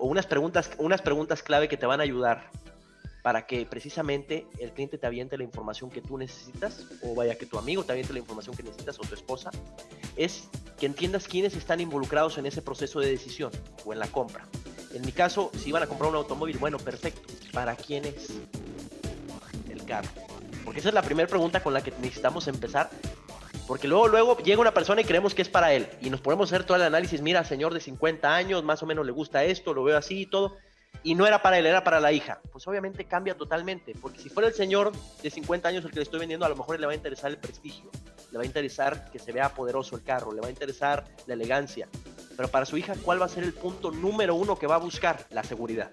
o unas preguntas, unas preguntas clave que te van a ayudar para que precisamente el cliente te aviente la información que tú necesitas, o vaya que tu amigo te aviente la información que necesitas, o tu esposa, es que entiendas quiénes están involucrados en ese proceso de decisión o en la compra. En mi caso, si iban a comprar un automóvil, bueno, perfecto. ¿Para quién es el carro? Porque esa es la primera pregunta con la que necesitamos empezar. Porque luego, luego llega una persona y creemos que es para él. Y nos podemos hacer todo el análisis. Mira, señor de 50 años, más o menos le gusta esto, lo veo así y todo y no era para él, era para la hija. Pues obviamente cambia totalmente, porque si fuera el señor de 50 años el que le estoy vendiendo, a lo mejor le va a interesar el prestigio, le va a interesar que se vea poderoso el carro, le va a interesar la elegancia. Pero para su hija, ¿cuál va a ser el punto número uno que va a buscar? La seguridad.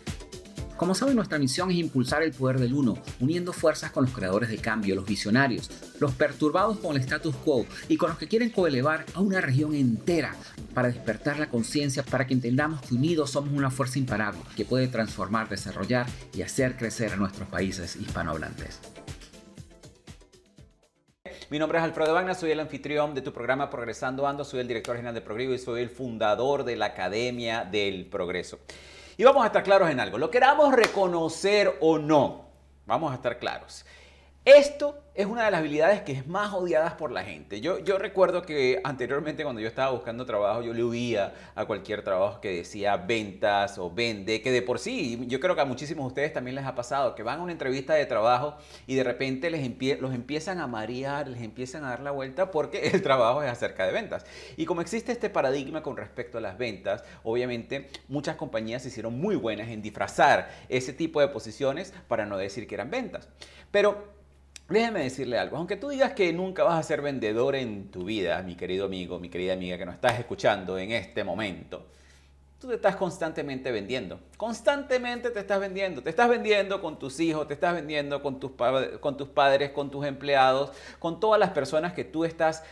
Como saben, nuestra misión es impulsar el poder del uno, uniendo fuerzas con los creadores de cambio, los visionarios, los perturbados con el status quo y con los que quieren coelevar a una región entera para despertar la conciencia, para que entendamos que unidos somos una fuerza imparable que puede transformar, desarrollar y hacer crecer a nuestros países hispanohablantes. Mi nombre es Alfredo Wagner, soy el anfitrión de tu programa Progresando Ando, soy el director general de Progreso y soy el fundador de la Academia del Progreso. Y vamos a estar claros en algo, lo queramos reconocer o no, vamos a estar claros. Esto es una de las habilidades que es más odiadas por la gente. Yo, recuerdo que anteriormente cuando yo estaba buscando trabajo, yo le huía a cualquier trabajo que decía ventas o vende, que de por sí, yo creo que a muchísimos de ustedes también les ha pasado, que van a una entrevista de trabajo y de repente les los empiezan a marear, les empiezan a dar la vuelta porque el trabajo es acerca de ventas. Y como existe este paradigma con respecto a las ventas, obviamente muchas compañías se hicieron muy buenas en disfrazar ese tipo de posiciones para no decir que eran ventas. Pero Déjeme decirle algo, aunque tú digas que nunca vas a ser vendedor en tu vida, mi querido amigo, mi querida amiga que nos estás escuchando en este momento, tú te estás constantemente vendiendo. Constantemente te estás vendiendo. Te estás vendiendo con tus hijos, te estás vendiendo con tus, con tus padres, con tus empleados, con todas las personas que tú estás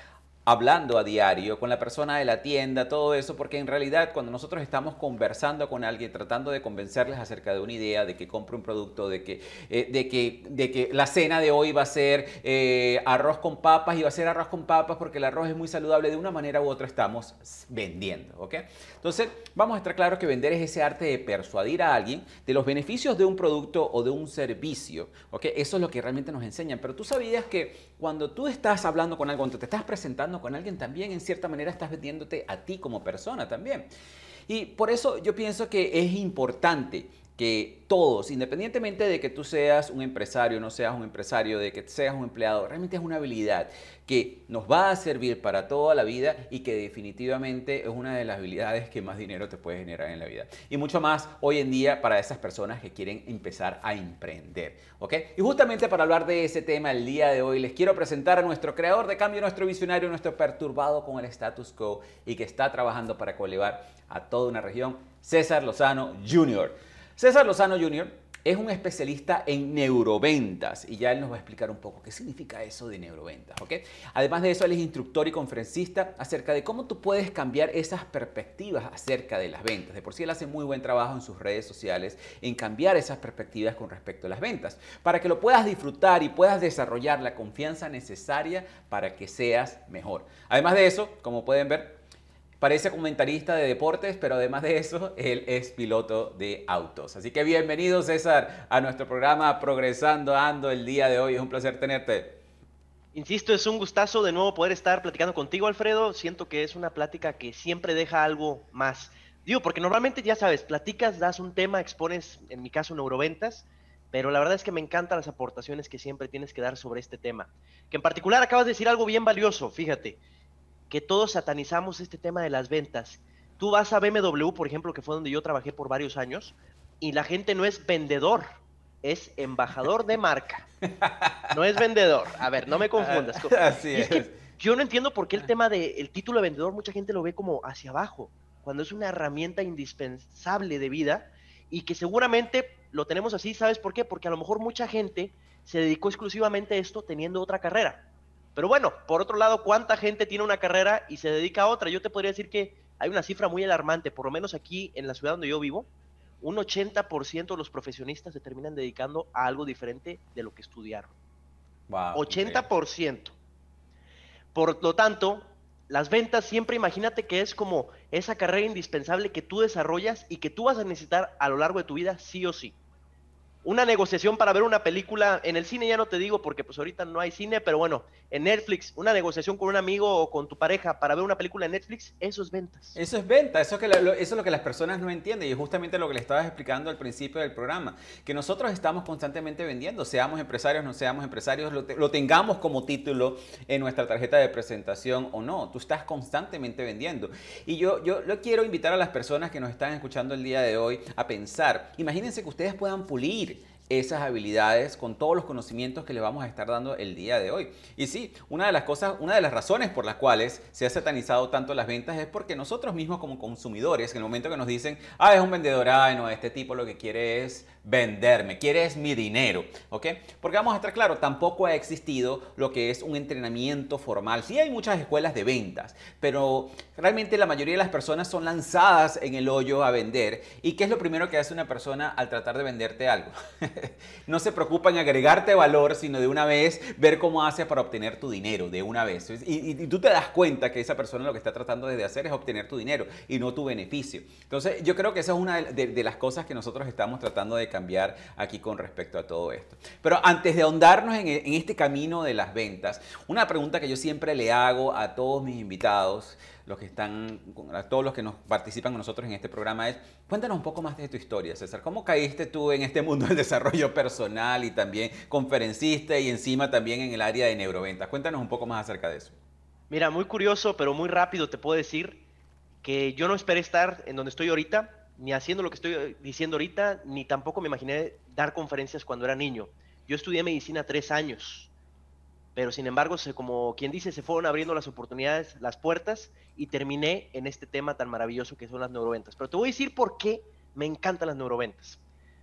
hablando a diario con la persona de la tienda, todo eso, porque en realidad cuando nosotros estamos conversando con alguien, tratando de convencerles acerca de una idea, de que compre un producto, de que, eh, de que, de que la cena de hoy va a ser eh, arroz con papas y va a ser arroz con papas porque el arroz es muy saludable, de una manera u otra estamos vendiendo, ¿ok? Entonces, vamos a estar claros que vender es ese arte de persuadir a alguien de los beneficios de un producto o de un servicio, ¿ok? Eso es lo que realmente nos enseñan, pero tú sabías que cuando tú estás hablando con algo, cuando te estás presentando con alguien también, en cierta manera estás vendiéndote a ti como persona también. Y por eso yo pienso que es importante que todos, independientemente de que tú seas un empresario, no seas un empresario, de que seas un empleado, realmente es una habilidad que nos va a servir para toda la vida y que definitivamente es una de las habilidades que más dinero te puede generar en la vida. Y mucho más hoy en día para esas personas que quieren empezar a emprender. ¿ok? Y justamente para hablar de ese tema el día de hoy les quiero presentar a nuestro creador de cambio, nuestro visionario, nuestro perturbado con el status quo y que está trabajando para colevar a toda una región, César Lozano Jr. César Lozano Jr. es un especialista en neuroventas y ya él nos va a explicar un poco qué significa eso de neuroventas. Además de eso, él es instructor y conferencista acerca de cómo tú puedes cambiar esas perspectivas acerca de las ventas. De por sí, él hace muy buen trabajo en sus redes sociales en cambiar esas perspectivas con respecto a las ventas, para que lo puedas disfrutar y puedas desarrollar la confianza necesaria para que seas mejor. Además de eso, como pueden ver, Parece comentarista de deportes, pero además de eso, él es piloto de autos. Así que bienvenido César a nuestro programa Progresando Ando el día de hoy. Es un placer tenerte. Insisto, es un gustazo de nuevo poder estar platicando contigo, Alfredo. Siento que es una plática que siempre deja algo más. Digo, porque normalmente ya sabes, platicas, das un tema, expones, en mi caso, neuroventas, pero la verdad es que me encantan las aportaciones que siempre tienes que dar sobre este tema. Que en particular acabas de decir algo bien valioso, fíjate que todos satanizamos este tema de las ventas. Tú vas a BMW, por ejemplo, que fue donde yo trabajé por varios años, y la gente no es vendedor, es embajador de marca. No es vendedor. A ver, no me confundas. Así es. que yo no entiendo por qué el tema del título de vendedor mucha gente lo ve como hacia abajo, cuando es una herramienta indispensable de vida y que seguramente lo tenemos así, ¿sabes por qué? Porque a lo mejor mucha gente se dedicó exclusivamente a esto teniendo otra carrera. Pero bueno, por otro lado, ¿cuánta gente tiene una carrera y se dedica a otra? Yo te podría decir que hay una cifra muy alarmante, por lo menos aquí en la ciudad donde yo vivo, un 80% de los profesionistas se terminan dedicando a algo diferente de lo que estudiaron. 80%. Por lo tanto, las ventas siempre imagínate que es como esa carrera indispensable que tú desarrollas y que tú vas a necesitar a lo largo de tu vida sí o sí una negociación para ver una película en el cine, ya no te digo porque pues ahorita no hay cine, pero bueno, en Netflix, una negociación con un amigo o con tu pareja para ver una película en Netflix, eso es ventas. Eso es venta, eso es, que eso es lo que las personas no entienden y justamente lo que le estabas explicando al principio del programa, que nosotros estamos constantemente vendiendo, seamos empresarios, no seamos empresarios, lo, tengamos como título en nuestra tarjeta de presentación o no, tú estás constantemente vendiendo. Y yo, yo, yo quiero invitar a las personas que nos están escuchando el día de hoy a pensar, imagínense que ustedes puedan pulir esas habilidades con todos los conocimientos que le vamos a estar dando el día de hoy. Y sí, una de las cosas, una de las razones por las cuales se ha satanizado tanto las ventas es porque nosotros mismos como consumidores, en el momento que nos dicen, ah, es un vendedor, ah, no, este tipo lo que quiere es venderme, quiere es mi dinero, ¿ok? Porque vamos a estar claro, tampoco ha existido lo que es un entrenamiento formal. Sí hay muchas escuelas de ventas, pero realmente la mayoría de las personas son lanzadas en el hoyo a vender. ¿Y qué es lo primero que hace una persona al tratar de venderte algo? no se preocupa en agregarte valor, sino de una vez ver cómo hace para obtener tu dinero, de una vez. Y, tú te das cuenta que esa persona lo que está tratando de hacer es obtener tu dinero y no tu beneficio. Entonces, yo creo que esa es una de, las cosas que nosotros estamos tratando de cambiar aquí con respecto a todo esto. Pero antes de ahondarnos en, en este camino de las ventas, una pregunta que yo siempre le hago a todos mis invitados, los que están, a todos los que nos participan con nosotros en este programa es, cuéntanos un poco más de tu historia, César. ¿Cómo caíste tú en este mundo del desarrollo personal y también conferencista y encima también en el área de neuroventas? Cuéntanos un poco más acerca de eso. Mira, muy curioso, pero muy rápido te puedo decir que yo no esperé estar en donde estoy ahorita, ni haciendo lo que estoy diciendo ahorita, ni tampoco me imaginé dar conferencias cuando era niño. Yo estudié medicina tres años pero sin embargo, se, como quien dice, se fueron abriendo las oportunidades, las puertas y terminé en este tema tan maravilloso que son las neuroventas. Pero te voy a decir por qué me encantan las neuroventas.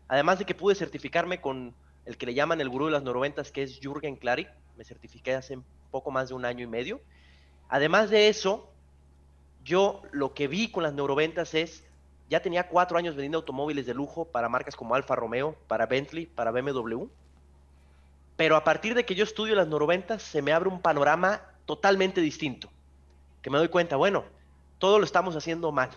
Además de que pude certificarme con el que le llaman el gurú de las neuroventas, que es Jürgen Klarik, me certifiqué hace poco más de un año y medio. Además de eso, yo lo que vi con las neuroventas es, ya tenía cuatro años vendiendo automóviles de lujo para marcas como Alfa Romeo, para Bentley, para BMW pero a partir de que yo estudio las neuroventas, se me abre un panorama totalmente distinto. Que me doy cuenta, bueno, todo lo estamos haciendo mal.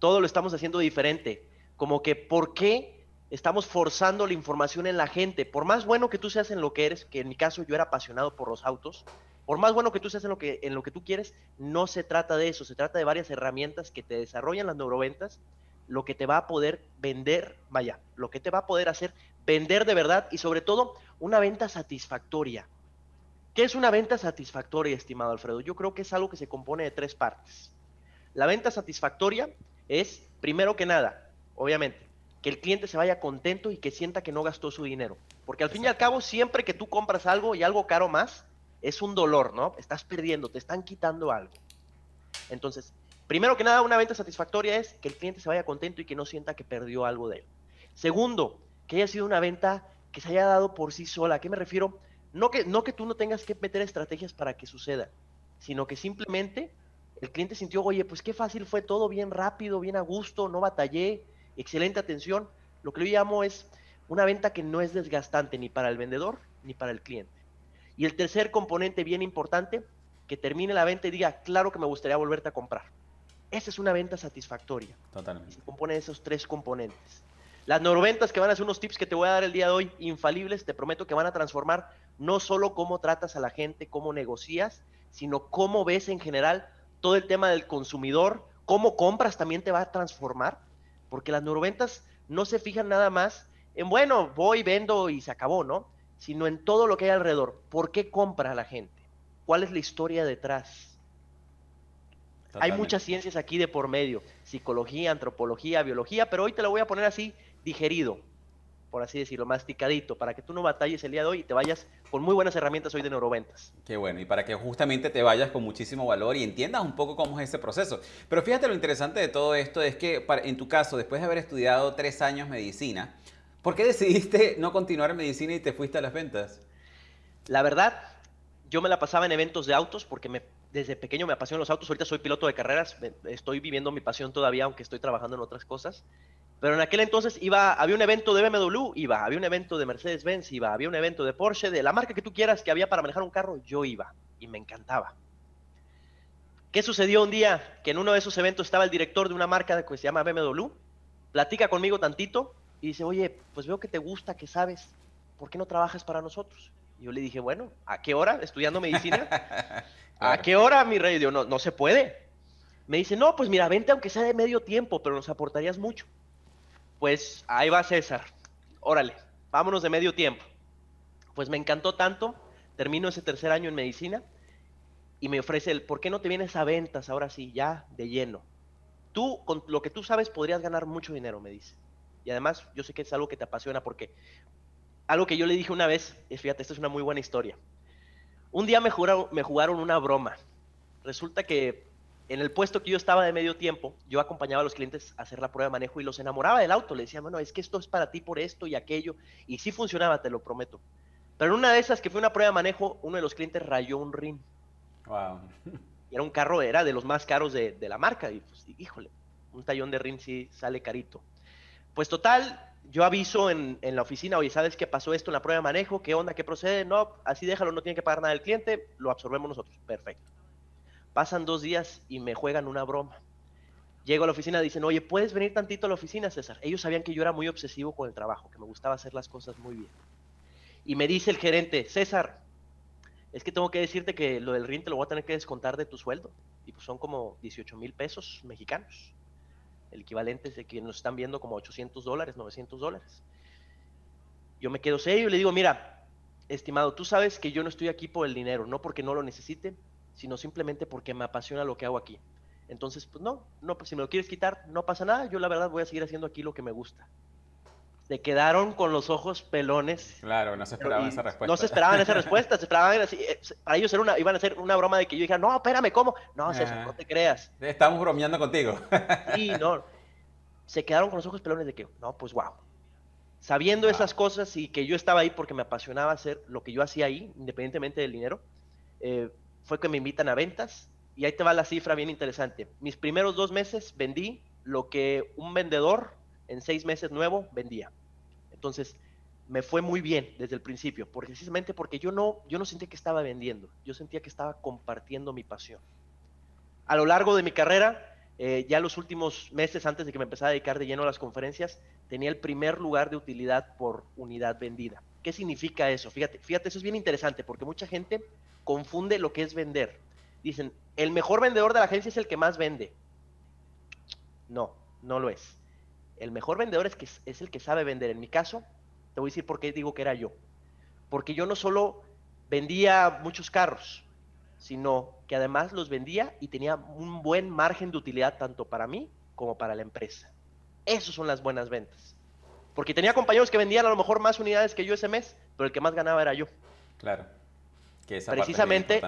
Todo lo estamos haciendo diferente. Como que, ¿por qué estamos forzando la información en la gente? Por más bueno que tú seas en lo que eres, que en mi caso yo era apasionado por los autos, por más bueno que tú seas en lo que, en lo que tú quieres, no se trata de eso. Se trata de varias herramientas que te desarrollan las neuroventas, lo que te va a poder vender, vaya, lo que te va a poder hacer vender de verdad y sobre todo una venta satisfactoria. ¿Qué es una venta satisfactoria, estimado Alfredo? Yo creo que es algo que se compone de tres partes. La venta satisfactoria es, primero que nada, obviamente, que el cliente se vaya contento y que sienta que no gastó su dinero. Porque al fin y al cabo, siempre que tú compras algo y algo caro más, es un dolor, ¿no? Estás perdiendo, te están quitando algo. Entonces, primero que nada, una venta satisfactoria es que el cliente se vaya contento y que no sienta que perdió algo de él. Segundo, que haya sido una venta que se haya dado por sí sola. ¿A qué me refiero? No que, no que tú no tengas que meter estrategias para que suceda, sino que simplemente el cliente sintió, oye, pues qué fácil fue todo, bien rápido, bien a gusto, no batallé, excelente atención. Lo que yo llamo es una venta que no es desgastante ni para el vendedor ni para el cliente. Y el tercer componente bien importante, que termine la venta y diga, claro que me gustaría volverte a comprar. Esa es una venta satisfactoria. Totalmente. Y se compone de esos tres componentes. Las neuroventas que van a ser unos tips que te voy a dar el día de hoy, infalibles, te prometo que van a transformar no solo cómo tratas a la gente, cómo negocias, sino cómo ves en general todo el tema del consumidor, cómo compras también te va a transformar, porque las neuroventas no se fijan nada más en, bueno, voy, vendo y se acabó, ¿no? Sino en todo lo que hay alrededor. ¿Por qué compra la gente? ¿Cuál es la historia detrás? Hay muchas ciencias aquí de por medio, psicología, antropología, biología, pero hoy te lo voy a poner así digerido, por así decirlo, masticadito, para que tú no batalles el día de hoy y te vayas con muy buenas herramientas hoy de neuroventas. Qué bueno, y para que justamente te vayas con muchísimo valor y entiendas un poco cómo es ese proceso. Pero fíjate lo interesante de todo esto es que en tu caso, después de haber estudiado tres años medicina, ¿por qué decidiste no continuar en medicina y te fuiste a las ventas? La verdad, yo me la pasaba en eventos de autos porque desde pequeño me apasionan los autos. Ahorita soy piloto de carreras, estoy viviendo mi pasión todavía, aunque estoy trabajando en otras cosas. Pero en aquel entonces iba, había un evento de BMW, iba, había un evento de Mercedes-Benz, iba, había un evento de Porsche, de la marca que tú quieras que había para manejar un carro, yo iba y me encantaba. ¿Qué sucedió un día? Que en uno de esos eventos estaba el director de una marca que se llama BMW, platica conmigo tantito y dice, oye, pues veo que te gusta, que sabes, ¿por qué no trabajas para nosotros? Y yo le dije, bueno, ¿a qué hora? Estudiando medicina. ¿A qué hora, mi rey? Digo, no, no se puede. Me dice, no, pues mira, vente aunque sea de medio tiempo, pero nos aportarías mucho. Pues ahí va César. Órale, vámonos de medio tiempo. Pues me encantó tanto, termino ese tercer año en medicina y me ofrece el, ¿por qué no te vienes a ventas ahora sí, ya de lleno? Tú, con lo que tú sabes, podrías ganar mucho dinero, me dice. Y además, yo sé que es algo que te apasiona porque algo que yo le dije una vez, fíjate, esta es una muy buena historia. Un día me jugaron, me jugaron una broma. Resulta que en el puesto que yo estaba de medio tiempo, yo acompañaba a los clientes a hacer la prueba de manejo y los enamoraba del auto. Le decía, bueno, es que esto es para ti por esto y aquello. Y sí funcionaba, te lo prometo. Pero en una de esas que fue una prueba de manejo, uno de los clientes rayó un rin. Wow. Y era un carro, era de los más caros de, la marca. Y pues, híjole, un tallón de rin sí sale carito. Pues total, yo aviso en, la oficina, oye, ¿sabes qué pasó esto en la prueba de manejo? ¿Qué onda? ¿Qué procede? No, así déjalo, no tiene que pagar nada el cliente, lo absorbemos nosotros. Perfecto. Pasan dos días y me juegan una broma. Llego a la oficina dicen, oye, ¿puedes venir tantito a la oficina, César? Ellos sabían que yo era muy obsesivo con el trabajo, que me gustaba hacer las cosas muy bien. Y me dice el gerente, César, es que tengo que decirte que lo del RIN te lo voy a tener que descontar de tu sueldo. Y pues son como 18 mil pesos mexicanos el equivalente es de que nos están viendo como 800 dólares, 900 dólares. Yo me quedo serio y le digo, mira, estimado, tú sabes que yo no estoy aquí por el dinero, no porque no lo necesite, sino simplemente porque me apasiona lo que hago aquí. Entonces, pues no, no, si me lo quieres quitar, no pasa nada, yo la verdad voy a seguir haciendo aquí lo que me gusta. Se quedaron con los ojos pelones. Claro, no se esperaban esa respuesta. No se esperaban esa respuesta, se esperaban así, eh, para ellos era una, iban a hacer una broma de que yo dijera, no, espérame, ¿cómo? No, César, no te creas. Estamos bromeando contigo. Sí, no. Se quedaron con los ojos pelones de que, no, pues wow. Sabiendo esas cosas y que yo estaba ahí porque me apasionaba hacer lo que yo hacía ahí, independientemente del dinero, eh, fue que me invitan a ventas y ahí te va la cifra bien interesante. Mis primeros dos meses vendí lo que un vendedor en seis meses nuevo vendía. Entonces, me fue muy bien desde el principio, precisamente porque yo no, yo no sentía que estaba vendiendo, yo sentía que estaba compartiendo mi pasión. A lo largo de mi carrera, eh, ya los últimos meses antes de que me empezara a dedicar de lleno a las conferencias, tenía el primer lugar de utilidad por unidad vendida. ¿Qué significa eso? Fíjate, fíjate, eso es bien interesante porque mucha gente confunde lo que es vender. Dicen, el mejor vendedor de la agencia es el que más vende. No, no lo es. El mejor vendedor es, que es el que sabe vender. En mi caso, te voy a decir por qué digo que era yo. Porque yo no solo vendía muchos carros, sino que además los vendía y tenía un buen margen de utilidad tanto para mí como para la empresa. Esas son las buenas ventas. Porque tenía compañeros que vendían a lo mejor más unidades que yo ese mes, pero el que más ganaba era yo. Claro. Que esa Precisamente,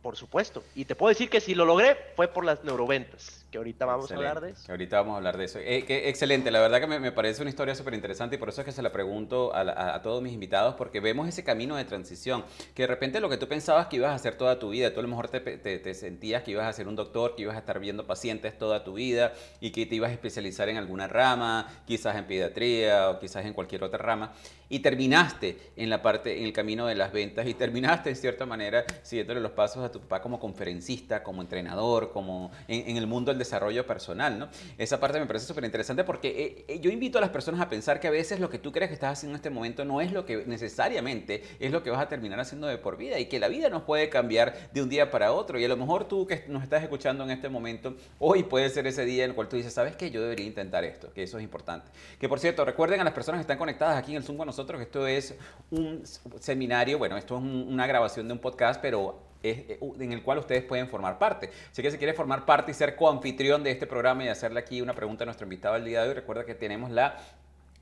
por supuesto. Y te puedo decir que si lo logré fue por las neuroventas, que ahorita vamos a hablar de eso. ahorita vamos a hablar de eso. Eh, excelente, la verdad que me, parece una historia súper interesante y por eso es que se la pregunto a, todos mis invitados, porque vemos ese camino de transición, que de repente lo que tú pensabas que ibas a hacer toda tu vida, tú a lo mejor te, te sentías que ibas a ser un doctor, que ibas a estar viendo pacientes toda tu vida y que te ibas a especializar en alguna rama, quizás en pediatría o quizás en cualquier otra rama y terminaste en la parte, en el camino de las ventas y terminaste en cierta manera siguiéndole los pasos a tu papá como conferencista, como entrenador, como en, el mundo del desarrollo personal, ¿no? Esa parte me parece súper interesante porque eh, eh, yo invito a las personas a pensar que a veces lo que tú crees que estás haciendo en este momento no es lo que necesariamente es lo que vas a terminar haciendo de por vida y que la vida nos puede cambiar de un día para otro y a lo mejor tú que nos estás escuchando en este momento, hoy puede ser ese día en el cual tú dices, ¿sabes qué? Yo debería intentar esto, que eso es importante. Que por cierto, recuerden a las personas que están conectadas aquí en el Zoom con nosotros que esto es un seminario, bueno, esto es una grabación de un podcast, pero en el cual ustedes pueden formar parte. Así que si quiere formar parte y ser coanfitrión de este programa y hacerle aquí una pregunta a nuestro invitado el día de hoy, recuerda que tenemos la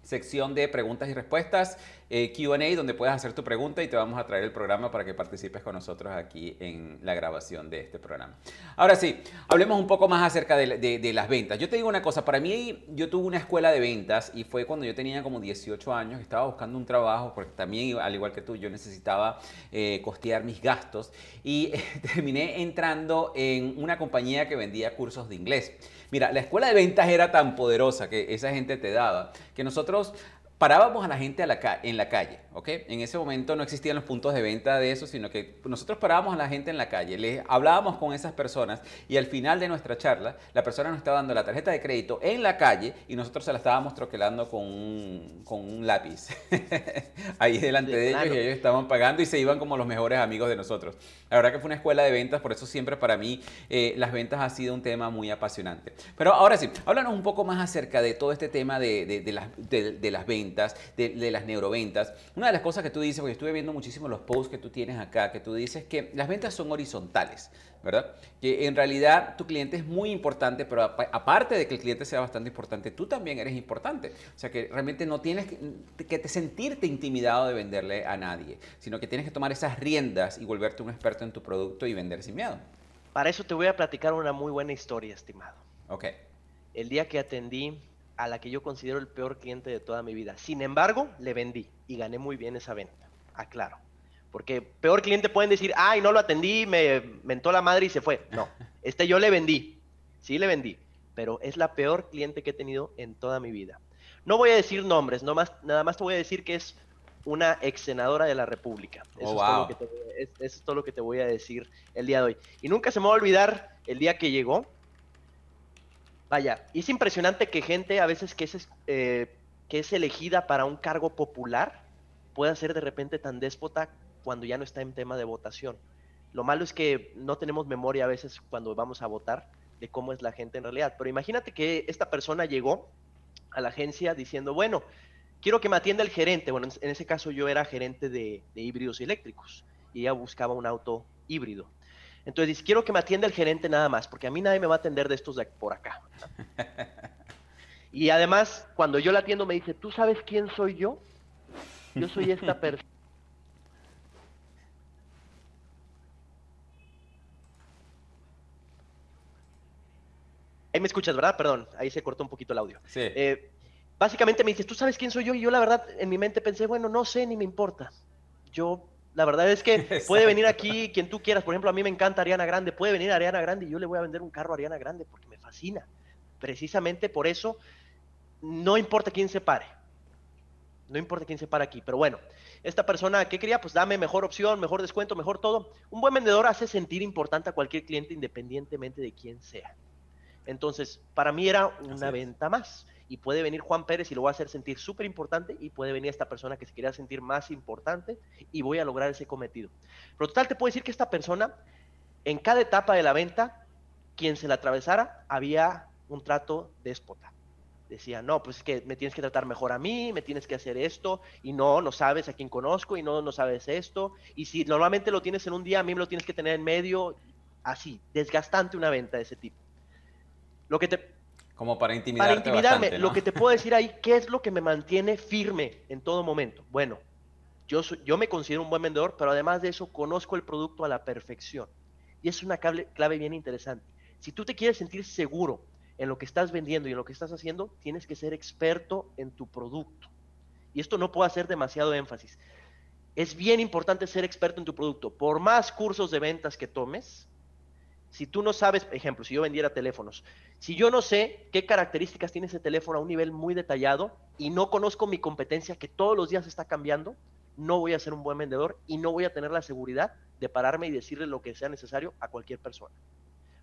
sección de preguntas y respuestas, eh, QA, donde puedes hacer tu pregunta y te vamos a traer el programa para que participes con nosotros aquí en la grabación de este programa. Ahora sí, hablemos un poco más acerca de, las ventas. Yo te digo una cosa, para mí yo tuve una escuela de ventas y fue cuando yo tenía como 18 años, estaba buscando un trabajo porque también, al igual que tú, yo necesitaba eh, costear mis gastos y terminé entrando en una compañía que vendía cursos de inglés. Mira, la escuela de ventas era tan poderosa que esa gente te daba, que nosotros parábamos a la gente en la calle, ¿ok? En ese momento no existían los puntos de venta de eso, sino que nosotros parábamos a la gente en la calle, les hablábamos con esas personas y al final de nuestra charla, la persona nos estaba dando la tarjeta de crédito en la calle y nosotros se la estábamos troquelando con un, con un lápiz ahí delante de ellos y ellos estaban pagando y se iban como los mejores amigos de nosotros. La verdad que fue una escuela de ventas, por eso siempre para mí eh, las ventas ha sido un tema muy apasionante. Pero ahora sí, háblanos un poco más acerca de todo este tema de, de, las, de las ventas de, las neuroventas. Una de las cosas que tú dices, porque estuve viendo muchísimo los posts que tú tienes acá, que tú dices que las ventas son horizontales, ¿verdad? Que en realidad tu cliente es muy importante, pero aparte de que el cliente sea bastante importante, tú también eres importante. O sea que realmente no tienes que, que te sentirte intimidado de venderle a nadie, sino que tienes que tomar esas riendas y volverte un experto en tu producto y vender sin miedo. Para eso te voy a platicar una muy buena historia, estimado. Ok. El día que atendí a la que yo considero el peor cliente de toda mi vida. Sin embargo, le vendí y gané muy bien esa venta. Aclaro. Porque peor cliente pueden decir, ay, no lo atendí, me mentó la madre y se fue. No, este yo le vendí. Sí le vendí. Pero es la peor cliente que he tenido en toda mi vida. No voy a decir nombres, no más, nada más te voy a decir que es una ex senadora de la República. Eso, oh, es eso es todo lo que te voy a decir el día de hoy. Y nunca se me va a olvidar el día que llegó Vaya, es impresionante que gente a veces que es, eh, que es elegida para un cargo popular pueda ser de repente tan déspota cuando ya no está en tema de votación. Lo malo es que no tenemos memoria a veces cuando vamos a votar de cómo es la gente en realidad. Pero imagínate que esta persona llegó a la agencia diciendo, bueno, quiero que me atienda el gerente. Bueno, en ese caso yo era gerente de, de híbridos eléctricos y ella buscaba un auto híbrido. Entonces dice, quiero que me atienda el gerente nada más, porque a mí nadie me va a atender de estos de por acá. Y además, cuando yo la atiendo me dice, ¿tú sabes quién soy yo? Yo soy esta persona. Ahí me escuchas, ¿verdad? Perdón, ahí se cortó un poquito el audio. Sí. Eh, básicamente me dice, ¿tú sabes quién soy yo? Y yo la verdad en mi mente pensé, bueno, no sé ni me importa. Yo la verdad es que puede venir aquí quien tú quieras. Por ejemplo, a mí me encanta Ariana Grande. Puede venir Ariana Grande y yo le voy a vender un carro a Ariana Grande porque me fascina. Precisamente por eso, no importa quién se pare. No importa quién se pare aquí. Pero bueno, esta persona, ¿qué quería? Pues dame mejor opción, mejor descuento, mejor todo. Un buen vendedor hace sentir importante a cualquier cliente independientemente de quién sea. Entonces, para mí era una venta más y puede venir Juan Pérez y lo voy a hacer sentir súper importante y puede venir esta persona que se quería sentir más importante y voy a lograr ese cometido. Pero total, te puedo decir que esta persona, en cada etapa de la venta, quien se la atravesara, había un trato déspota. Decía, no, pues es que me tienes que tratar mejor a mí, me tienes que hacer esto, y no, no sabes a quién conozco, y no, no sabes esto, y si normalmente lo tienes en un día, a mí me lo tienes que tener en medio, así, desgastante una venta de ese tipo. Lo que te, como para intimidarme. Para intimidarme. Lo que te puedo decir ahí, ¿qué es lo que me mantiene firme en todo momento? Bueno, yo, yo me considero un buen vendedor, pero además de eso conozco el producto a la perfección. Y es una clave, clave bien interesante. Si tú te quieres sentir seguro en lo que estás vendiendo y en lo que estás haciendo, tienes que ser experto en tu producto. Y esto no puedo hacer demasiado énfasis. Es bien importante ser experto en tu producto. Por más cursos de ventas que tomes, si tú no sabes, ejemplo, si yo vendiera teléfonos, si yo no sé qué características tiene ese teléfono a un nivel muy detallado y no conozco mi competencia que todos los días está cambiando, no voy a ser un buen vendedor y no voy a tener la seguridad de pararme y decirle lo que sea necesario a cualquier persona.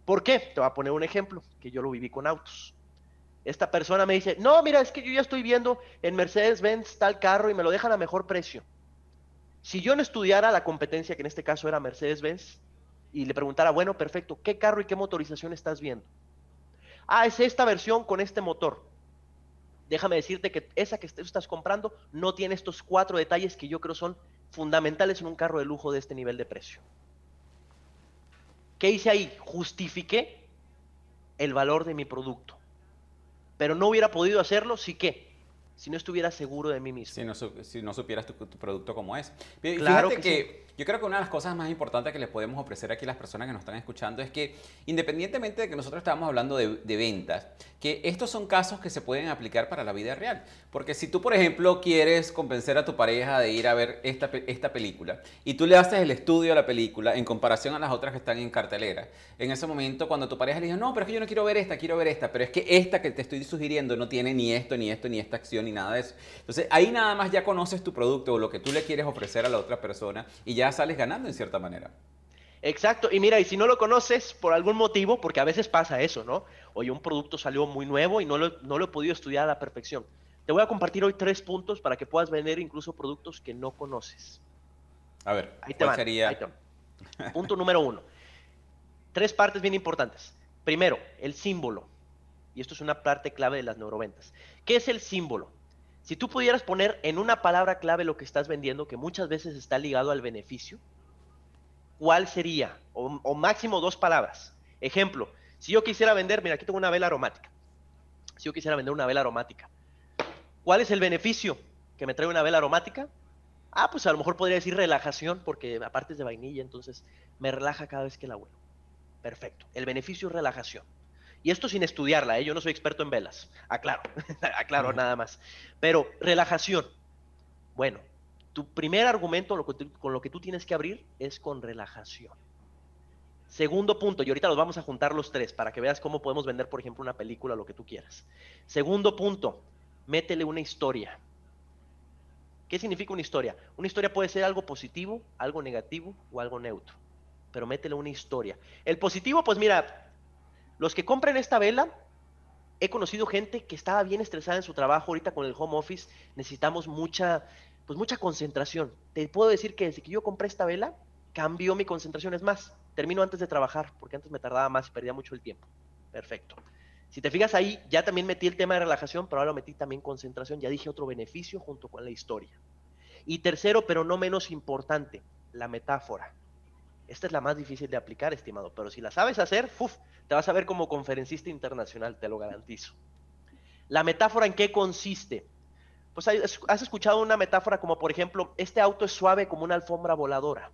¿Por qué? Te voy a poner un ejemplo, que yo lo viví con autos. Esta persona me dice, no, mira, es que yo ya estoy viendo en Mercedes-Benz tal carro y me lo dejan a mejor precio. Si yo no estudiara la competencia, que en este caso era Mercedes-Benz, y le preguntara, bueno, perfecto, ¿qué carro y qué motorización estás viendo? Ah, es esta versión con este motor. Déjame decirte que esa que estás comprando no tiene estos cuatro detalles que yo creo son fundamentales en un carro de lujo de este nivel de precio. ¿Qué hice ahí? Justifiqué el valor de mi producto. Pero no hubiera podido hacerlo si qué? Si no estuviera seguro de mí mismo. Si no, si no supieras tu, producto como es. Claro Fíjate que, yo creo que una de las cosas más importantes que les podemos ofrecer aquí a las personas que nos están escuchando es que independientemente de que nosotros estamos hablando de, de ventas, que estos son casos que se pueden aplicar para la vida real. Porque si tú, por ejemplo, quieres convencer a tu pareja de ir a ver esta, esta película y tú le haces el estudio a la película en comparación a las otras que están en cartelera, en ese momento cuando tu pareja le dice, no, pero es que yo no quiero ver esta, quiero ver esta, pero es que esta que te estoy sugiriendo no tiene ni esto, ni esto, ni esta acción, ni nada de eso. Entonces ahí nada más ya conoces tu producto o lo que tú le quieres ofrecer a la otra persona y ya sales ganando en cierta manera. Exacto, y mira, y si no lo conoces por algún motivo, porque a veces pasa eso, ¿no? Oye, un producto salió muy nuevo y no lo, no lo he podido estudiar a la perfección. Te voy a compartir hoy tres puntos para que puedas vender incluso productos que no conoces. A ver, ahí te ¿cuál sería? Punto número uno. Tres partes bien importantes. Primero, el símbolo. Y esto es una parte clave de las neuroventas. ¿Qué es el símbolo? Si tú pudieras poner en una palabra clave lo que estás vendiendo, que muchas veces está ligado al beneficio, ¿cuál sería? O, máximo dos palabras. Ejemplo, si yo quisiera vender, mira, aquí tengo una vela aromática. Si yo quisiera vender una vela aromática, ¿cuál es el beneficio que me trae una vela aromática? Ah, pues a lo mejor podría decir relajación, porque aparte es de vainilla, entonces me relaja cada vez que la huelo. Perfecto. El beneficio es relajación. Y esto sin estudiarla, ¿eh? yo no soy experto en velas, aclaro, aclaro nada más. Pero relajación. Bueno, tu primer argumento con lo que tú tienes que abrir es con relajación. Segundo punto, y ahorita los vamos a juntar los tres para que veas cómo podemos vender, por ejemplo, una película, lo que tú quieras. Segundo punto, métele una historia. ¿Qué significa una historia? Una historia puede ser algo positivo, algo negativo o algo neutro, pero métele una historia. El positivo, pues mira, los que compren esta vela, he conocido gente que estaba bien estresada en su trabajo, ahorita con el home office necesitamos mucha, pues mucha concentración. Te puedo decir que desde que yo compré esta vela, cambió mi concentración. Es más, termino antes de trabajar, porque antes me tardaba más y perdía mucho el tiempo. Perfecto. Si te fijas ahí, ya también metí el tema de relajación, pero ahora metí también concentración. Ya dije otro beneficio junto con la historia. Y tercero, pero no menos importante, la metáfora. Esta es la más difícil de aplicar, estimado, pero si la sabes hacer, uf, te vas a ver como conferencista internacional, te lo garantizo. La metáfora en qué consiste? Pues has escuchado una metáfora como, por ejemplo, este auto es suave como una alfombra voladora.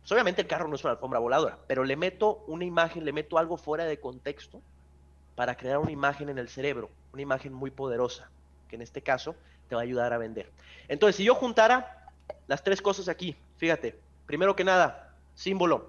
Pues obviamente el carro no es una alfombra voladora, pero le meto una imagen, le meto algo fuera de contexto para crear una imagen en el cerebro, una imagen muy poderosa, que en este caso te va a ayudar a vender. Entonces, si yo juntara las tres cosas aquí, fíjate, primero que nada, símbolo.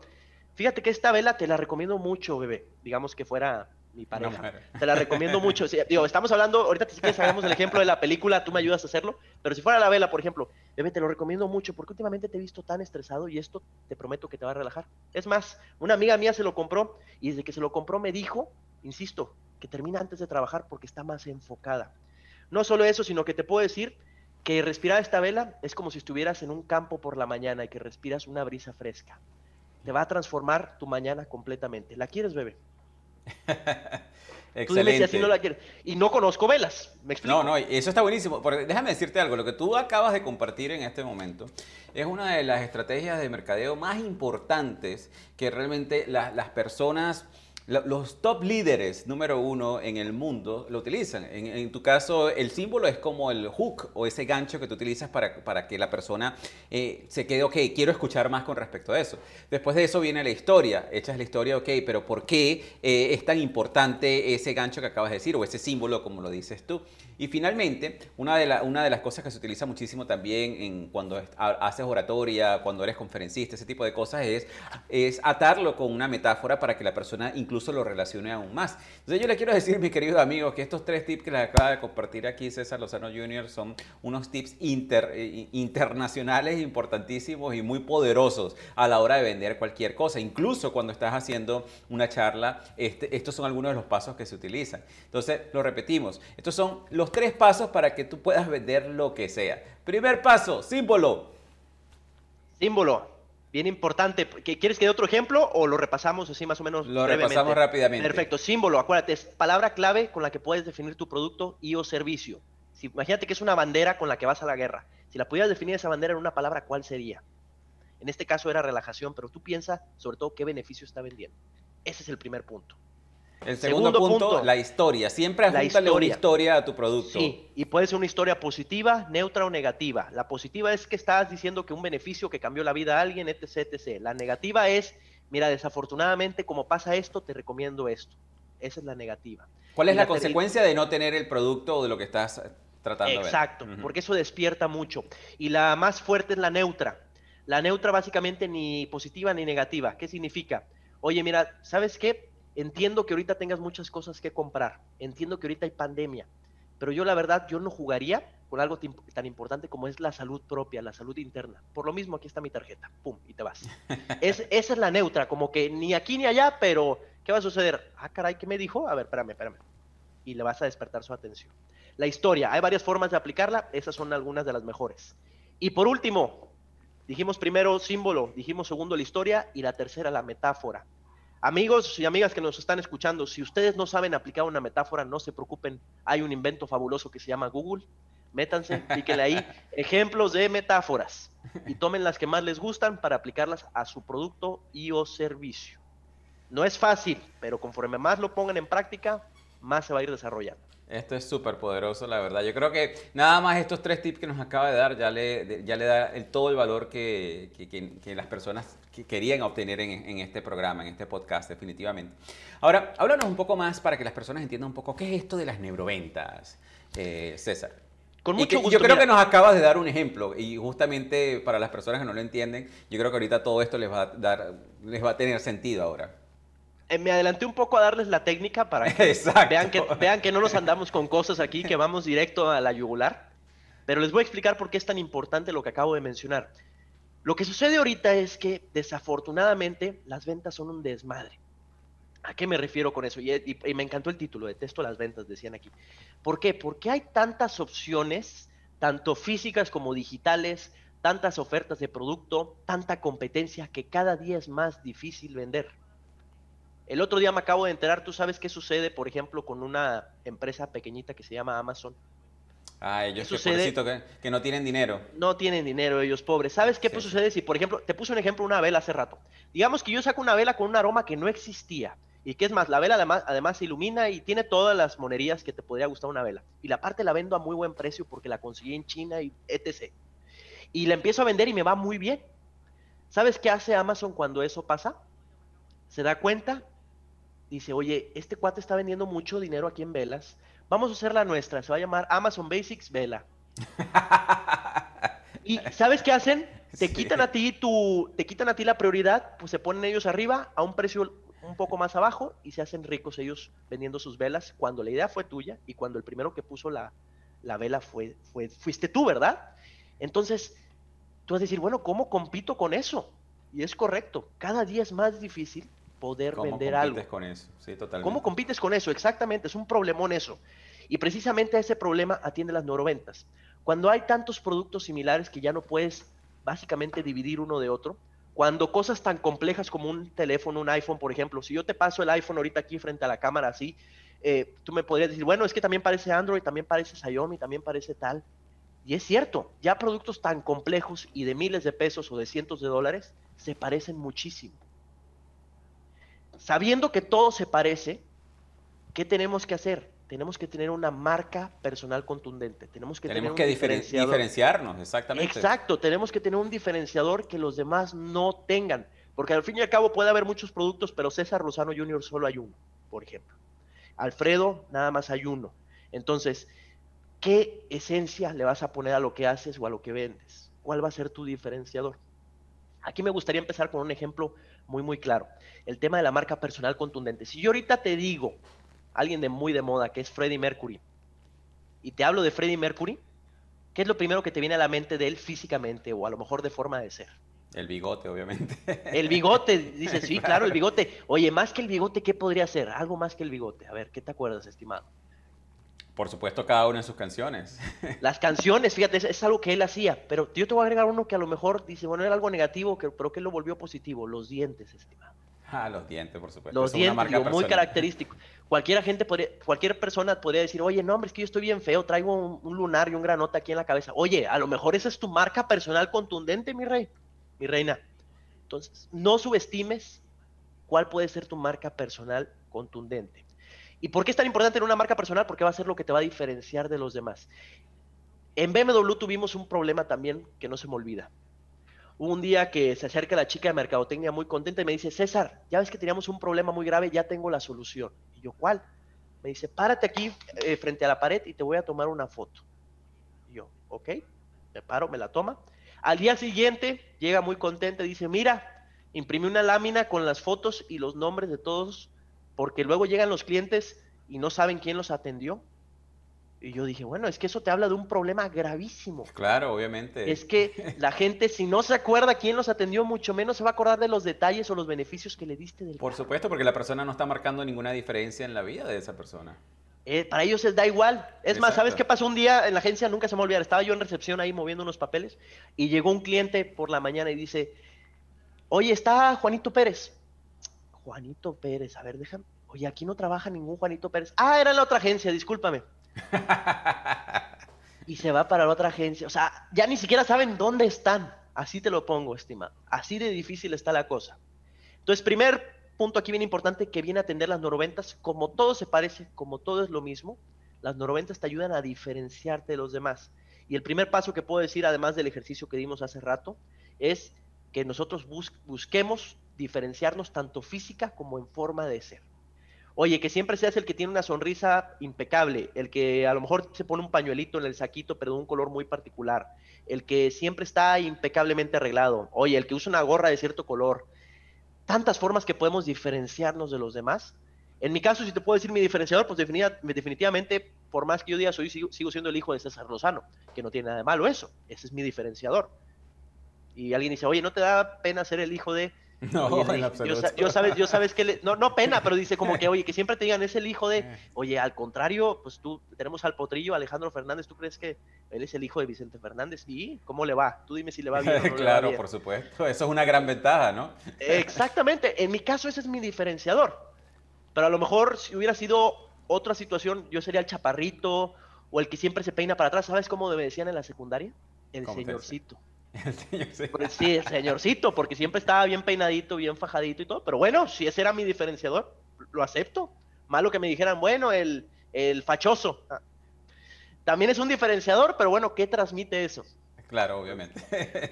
Fíjate que esta vela te la recomiendo mucho, bebé. Digamos que fuera mi pareja. te la recomiendo mucho. digo, estamos hablando, ahorita si quieres hagamos el ejemplo de la película, tú me ayudas a hacerlo, pero si fuera la vela, por ejemplo, bebé, te lo recomiendo mucho porque últimamente te he visto tan estresado y esto te prometo que te va a relajar. Es más, una amiga mía se lo compró y desde que se lo compró me dijo, insisto, que termina antes de trabajar porque está más enfocada. No solo eso, sino que te puedo decir que respirar esta vela es como si estuvieras en un campo por la mañana y que respiras una brisa fresca te va a transformar tu mañana completamente. ¿La quieres, bebé? Excelente. Tú no la quieres. Y no conozco velas, ¿me explico? No, no, eso está buenísimo. Porque déjame decirte algo, lo que tú acabas de compartir en este momento es una de las estrategias de mercadeo más importantes que realmente las personas los top líderes número uno en el mundo lo utilizan. En, tu caso, el símbolo es como el hook o ese gancho que tú utilizas para, para que la persona eh, se quede, ok, quiero escuchar más con respecto a eso. Después de eso viene la historia. Echas la historia, ok, pero ¿por qué eh, es tan importante ese gancho que acabas de decir o ese símbolo, como lo dices tú? Y finalmente, una de, una de las cosas que se utiliza muchísimo también en cuando haces oratoria, cuando eres conferencista, ese tipo de cosas, es, es atarlo con una metáfora para que la persona incluso lo relacione aún más. Entonces yo le quiero decir, mis queridos amigos, que estos tres tips que les acaba de compartir aquí César Lozano Jr. son unos tips inter, eh, internacionales importantísimos y muy poderosos a la hora de vender cualquier cosa. Incluso cuando estás haciendo una charla, este, estos son algunos de los pasos que se utilizan. Entonces, lo repetimos. Estos son los tres pasos para que tú puedas vender lo que sea. Primer paso, símbolo. Símbolo, bien importante. ¿Quieres que dé otro ejemplo o lo repasamos así más o menos? Lo repasamos rápidamente. Perfecto, símbolo, acuérdate, es palabra clave con la que puedes definir tu producto y o servicio. Si, imagínate que es una bandera con la que vas a la guerra. Si la pudieras definir esa bandera en una palabra, ¿cuál sería? En este caso era relajación, pero tú piensas sobre todo qué beneficio está vendiendo. Ese es el primer punto. El segundo, punto, la historia. Siempre ajustale una historia a tu producto. Sí, y puede ser una historia positiva, neutra o negativa. La positiva es que estás diciendo que un beneficio que cambió la vida a alguien, etc, etc. La negativa es, mira, desafortunadamente como pasa esto, te recomiendo esto. Esa es la negativa. ¿Cuál es la, consecuencia de no tener el producto o de lo que estás tratando Exacto, de ver? porque eso despierta mucho. Y la más fuerte es la neutra. La neutra básicamente ni positiva ni negativa. ¿Qué significa? Oye, mira, ¿sabes qué? Entiendo que ahorita tengas muchas cosas que comprar, entiendo que ahorita hay pandemia, pero yo la verdad, yo no jugaría con algo tan importante como es la salud propia, la salud interna. Por lo mismo, aquí está mi tarjeta, pum, y te vas. Es, esa es la neutra, como que ni aquí ni allá, pero ¿qué va a suceder? Ah, caray, ¿qué me dijo? A ver, espérame, espérame. Y le vas a despertar su atención. La historia, hay varias formas de aplicarla, esas son algunas de las mejores. Y por último, dijimos primero símbolo, dijimos segundo la historia y la tercera la metáfora. Amigos y amigas que nos están escuchando, si ustedes no saben aplicar una metáfora, no se preocupen. Hay un invento fabuloso que se llama Google. Métanse, píquenle ahí ejemplos de metáforas y tomen las que más les gustan para aplicarlas a su producto y o servicio. No es fácil, pero conforme más lo pongan en práctica, más se va a ir desarrollando. Esto es súper poderoso, la verdad. Yo creo que nada más estos tres tips que nos acaba de dar ya le, ya le da el, todo el valor que, que, las personas querían obtener en, este programa, en este podcast, definitivamente. Ahora, háblanos un poco más para que las personas entiendan un poco qué es esto de las neuroventas, eh, César. Con mucho gusto, yo creo que nos acabas de dar un ejemplo y justamente para las personas que no lo entienden, yo creo que ahorita todo esto les va a dar, les va a tener sentido ahora. Eh, me adelanté un poco a darles la técnica para que vean, que vean que no nos andamos con cosas aquí, que vamos directo a la yugular. Pero les voy a explicar por qué es tan importante lo que acabo de mencionar. Lo que sucede ahorita es que desafortunadamente las ventas son un desmadre. ¿A qué me refiero con eso? Y, me encantó el título, detesto las ventas, decían aquí. ¿Por qué? Porque hay tantas opciones, tanto físicas como digitales, tantas ofertas de producto, tanta competencia que cada día es más difícil vender. El otro día me acabo de enterar, ¿tú sabes qué sucede, por ejemplo, con una empresa pequeñita que se llama Amazon? Ah, ellos sucede, que, que, no tienen dinero. No tienen dinero, ellos pobres. ¿Sabes qué sucede si, por ejemplo, te puse un ejemplo, una vela hace rato? Digamos que yo saco una vela con un aroma que no existía. Y que es más, la vela además, además se ilumina y tiene todas las monerías que te podría gustar una vela. Y la parte la vendo a muy buen precio porque la conseguí en China y etc. Y la empiezo a vender y me va muy bien. ¿Sabes qué hace Amazon cuando eso pasa? Se da cuenta dice, oye, este cuate está vendiendo mucho dinero aquí en velas, vamos a hacer la nuestra, se va a llamar Amazon Basics Vela. y ¿sabes qué hacen? Te quitan a ti tu, te quitan a ti la prioridad, pues se ponen ellos arriba a un precio un poco más abajo y se hacen ricos ellos vendiendo sus velas cuando la idea fue tuya y cuando el primero que puso la, la vela fue, fue, fuiste tú, ¿verdad? Entonces, tú vas a decir, bueno, ¿cómo compito con eso? Y es correcto, cada día es más difícil poder vender algo. ¿Cómo compites con eso? Sí, totalmente. ¿Cómo compites con eso? Exactamente, es un problemón eso. Y precisamente a ese problema atiende las neuroventas. Cuando hay tantos productos similares que ya no puedes básicamente dividir uno de otro, cuando cosas tan complejas como un teléfono, un iPhone, por ejemplo, si yo te paso el iPhone ahorita aquí frente a la cámara así, eh, tú me podrías decir, bueno, es que también parece Android, también parece Xiaomi, también parece tal. Y es cierto, ya productos tan complejos y de miles de pesos o de cientos de dólares se parecen muchísimo sabiendo que todo se parece, ¿qué tenemos que hacer? Tenemos que tener una marca personal contundente. Tenemos que tener un que diferenciarnos, exactamente. Exacto, tenemos que tener un diferenciador que los demás no tengan. Porque al fin y al cabo puede haber muchos productos, pero César Rosano Jr. solo hay uno, por ejemplo. Alfredo, nada más hay uno. Entonces, ¿qué esencia le vas a poner a lo que haces o a lo que vendes? ¿Cuál va a ser tu diferenciador? Aquí me gustaría empezar con un ejemplo muy, muy claro. El tema de la marca personal contundente. Si yo ahorita te digo, alguien de muy de moda, que es Freddie Mercury, y te hablo de Freddie Mercury, ¿qué es lo primero que te viene a la mente de él físicamente o a lo mejor de forma de ser? El bigote, obviamente. El bigote, dice, sí, claro, el bigote. Oye, más que el bigote, ¿qué podría ser? Algo más que el bigote. A ver, ¿qué te acuerdas, estimado? Por supuesto, cada una de sus canciones. Las canciones, fíjate, es, algo que él hacía, pero yo te voy a agregar uno que a lo mejor dice, bueno, era algo negativo, pero que lo volvió positivo, los dientes, estimado. Ah, los dientes, por supuesto. Los dientes, muy característico. Cualquier gente podría, cualquier persona podría decir, oye, no, hombre, es que yo estoy bien feo, traigo un, un, lunar y un granote aquí en la cabeza. Oye, a lo mejor esa es tu marca personal contundente, mi rey, mi reina. Entonces, no subestimes cuál puede ser tu marca personal contundente. ¿Y por qué es tan importante tener una marca personal? Porque va a ser lo que te va a diferenciar de los demás. En BMW tuvimos un problema también que no se me olvida. Un día que se acerca la chica de mercadotecnia muy contenta y me dice, César, ya ves que teníamos un problema muy grave, ya tengo la solución. Y yo, ¿cuál? Me dice, párate aquí eh, frente a la pared y te voy a tomar una foto. Y yo, ok, me paro, me la toma. Al día siguiente llega muy contenta y dice, mira, imprimí una lámina con las fotos y los nombres de todos, porque luego llegan los clientes y no saben quién los atendió. Y yo dije, bueno, es que eso te habla de un problema gravísimo. Claro, obviamente. Es que la gente, si no se acuerda quién los atendió, mucho menos se va a acordar de los detalles o los beneficios que le diste del Por supuesto, porque la persona no está marcando ninguna diferencia en la vida de esa persona. Eh, para ellos les da igual. Es más, ¿sabes qué pasó un día en la agencia? Nunca se me olvidará. Estaba yo en recepción ahí moviendo unos papeles y llegó un cliente por la mañana y dice, oye, está Juanito Pérez. Juanito Pérez, a ver, déjame. Oye, aquí no trabaja ningún Juanito Pérez. Ah, era en la otra agencia, discúlpame. y se va para la otra agencia. O sea, ya ni siquiera saben dónde están. Así te lo pongo, estimado. Así de difícil está la cosa. Entonces, primer punto aquí bien importante que viene a atender las noroventas, como todo se parece, como todo es lo mismo, las noroventas te ayudan a diferenciarte de los demás. Y el primer paso que puedo decir, además del ejercicio que dimos hace rato, es que nosotros busquemos diferenciarnos tanto física como en forma de ser. Oye, que siempre seas el que tiene una sonrisa impecable, el que a lo mejor se pone un pañuelito en el saquito, pero de un color muy particular, el que siempre está impecablemente arreglado, oye, el que usa una gorra de cierto color, tantas formas que podemos diferenciarnos de los demás. En mi caso, si te puedo decir mi diferenciador, pues definitivamente, por más que yo diga soy, sigo, siendo el hijo de César Lozano, que no tiene nada de malo eso, ese es mi diferenciador. Y alguien dice, oye, ¿no te da pena ser el hijo de... No, en absoluto. Yo, sabes, yo sabes que... no, no pena, pero dice como que, oye, que siempre te digan, es el hijo de... Eh. Oye, al contrario, pues tú, tenemos al potrillo Alejandro Fernández, ¿tú crees que él es el hijo de Vicente Fernández? ¿Y cómo le va? Tú dime si le va bien. claro, por supuesto. Eso es una gran ventaja, ¿no? Exactamente. En mi caso, ese es mi diferenciador. Pero a lo mejor si hubiera sido otra situación, yo sería el chaparrito o el que siempre se peina para atrás. ¿Sabes cómo me decían en la secundaria? El señorcito. El señorcito. Pues sí, el señorcito, porque siempre estaba bien peinadito, bien fajadito y todo. Pero bueno, si ese era mi diferenciador, lo acepto. Malo que me dijeran, bueno, el, el fachoso. Ah. También es un diferenciador, pero bueno, ¿qué transmite eso? Claro, obviamente.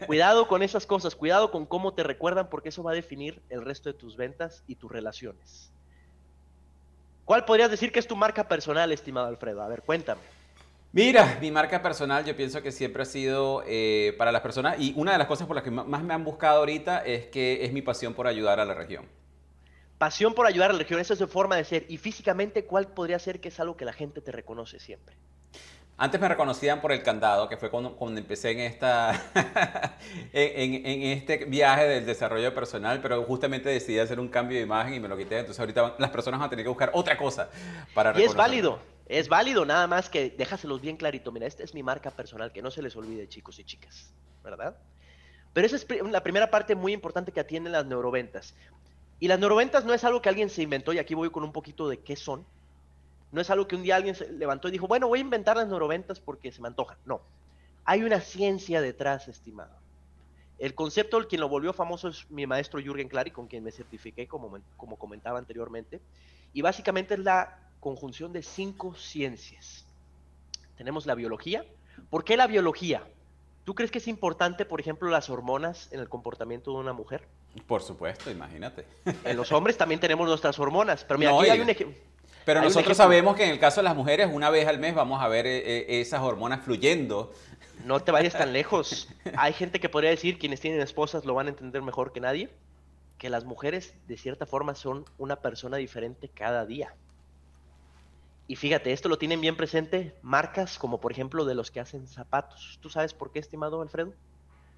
cuidado con esas cosas, cuidado con cómo te recuerdan, porque eso va a definir el resto de tus ventas y tus relaciones. ¿Cuál podrías decir que es tu marca personal, estimado Alfredo? A ver, cuéntame. Mira, mi marca personal yo pienso que siempre ha sido eh, para las personas y una de las cosas por las que más me han buscado ahorita es que es mi pasión por ayudar a la región. Pasión por ayudar a la región, esa es su forma de ser. Y físicamente, ¿cuál podría ser que es algo que la gente te reconoce siempre? Antes me reconocían por el candado, que fue cuando, cuando empecé en, esta en, en, este viaje del desarrollo personal, pero justamente decidí hacer un cambio de imagen y me lo quité. Entonces ahorita las personas van a tener que buscar otra cosa para Y es válido. Es válido, nada más que déjaselos bien clarito. Mira, esta es mi marca personal, que no se les olvide, chicos y chicas, ¿verdad? Pero esa es la primera parte muy importante que atienden las neuroventas. Y las neuroventas no es algo que alguien se inventó, y aquí voy con un poquito de qué son. No es algo que un día alguien se levantó y dijo, bueno, voy a inventar las neuroventas porque se me antoja. No. Hay una ciencia detrás, estimado. El concepto, el quien lo volvió famoso es mi maestro Jürgen Clary, con quien me certifiqué, como, como comentaba anteriormente. Y básicamente es la conjunción de cinco ciencias. Tenemos la biología. ¿Por qué la biología? ¿Tú crees que es importante, por ejemplo, las hormonas en el comportamiento de una mujer? Por supuesto, imagínate. En los hombres también tenemos nuestras hormonas, pero mira, aquí hay un ejemplo. Pero nosotros sabemos que en el caso de las mujeres, una vez al mes vamos a ver eh, eh, esas hormonas fluyendo. No te vayas tan lejos. Hay gente que podría decir, quienes tienen esposas lo van a entender mejor que nadie, que las mujeres de cierta forma son una persona diferente cada día. Y fíjate, esto lo tienen bien presente marcas como por ejemplo de los que hacen zapatos. ¿Tú sabes por qué, estimado Alfredo?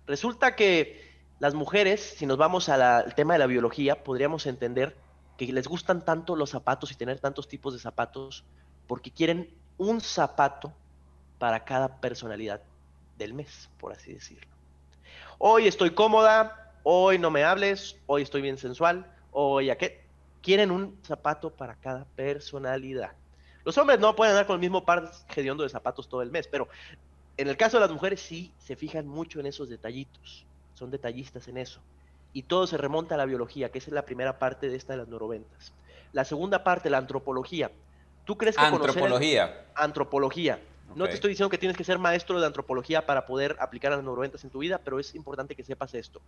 Resulta que las mujeres, si nos vamos al tema de la biología, podríamos entender que les gustan tanto los zapatos y tener tantos tipos de zapatos porque quieren un zapato para cada personalidad del mes, por así decirlo. Hoy estoy cómoda, hoy no me hables, hoy estoy bien sensual, hoy a qué. Quieren un zapato para cada personalidad. Los hombres no pueden andar con el mismo par hediondo de zapatos todo el mes, pero en el caso de las mujeres sí se fijan mucho en esos detallitos, son detallistas en eso. Y todo se remonta a la biología, que esa es la primera parte de esta de las neuroventas. La segunda parte, la antropología. ¿Tú crees que antropología? antropología. No te estoy diciendo que tienes que ser maestro de antropología para poder aplicar las neuroventas en tu vida, pero es importante que sepas esto.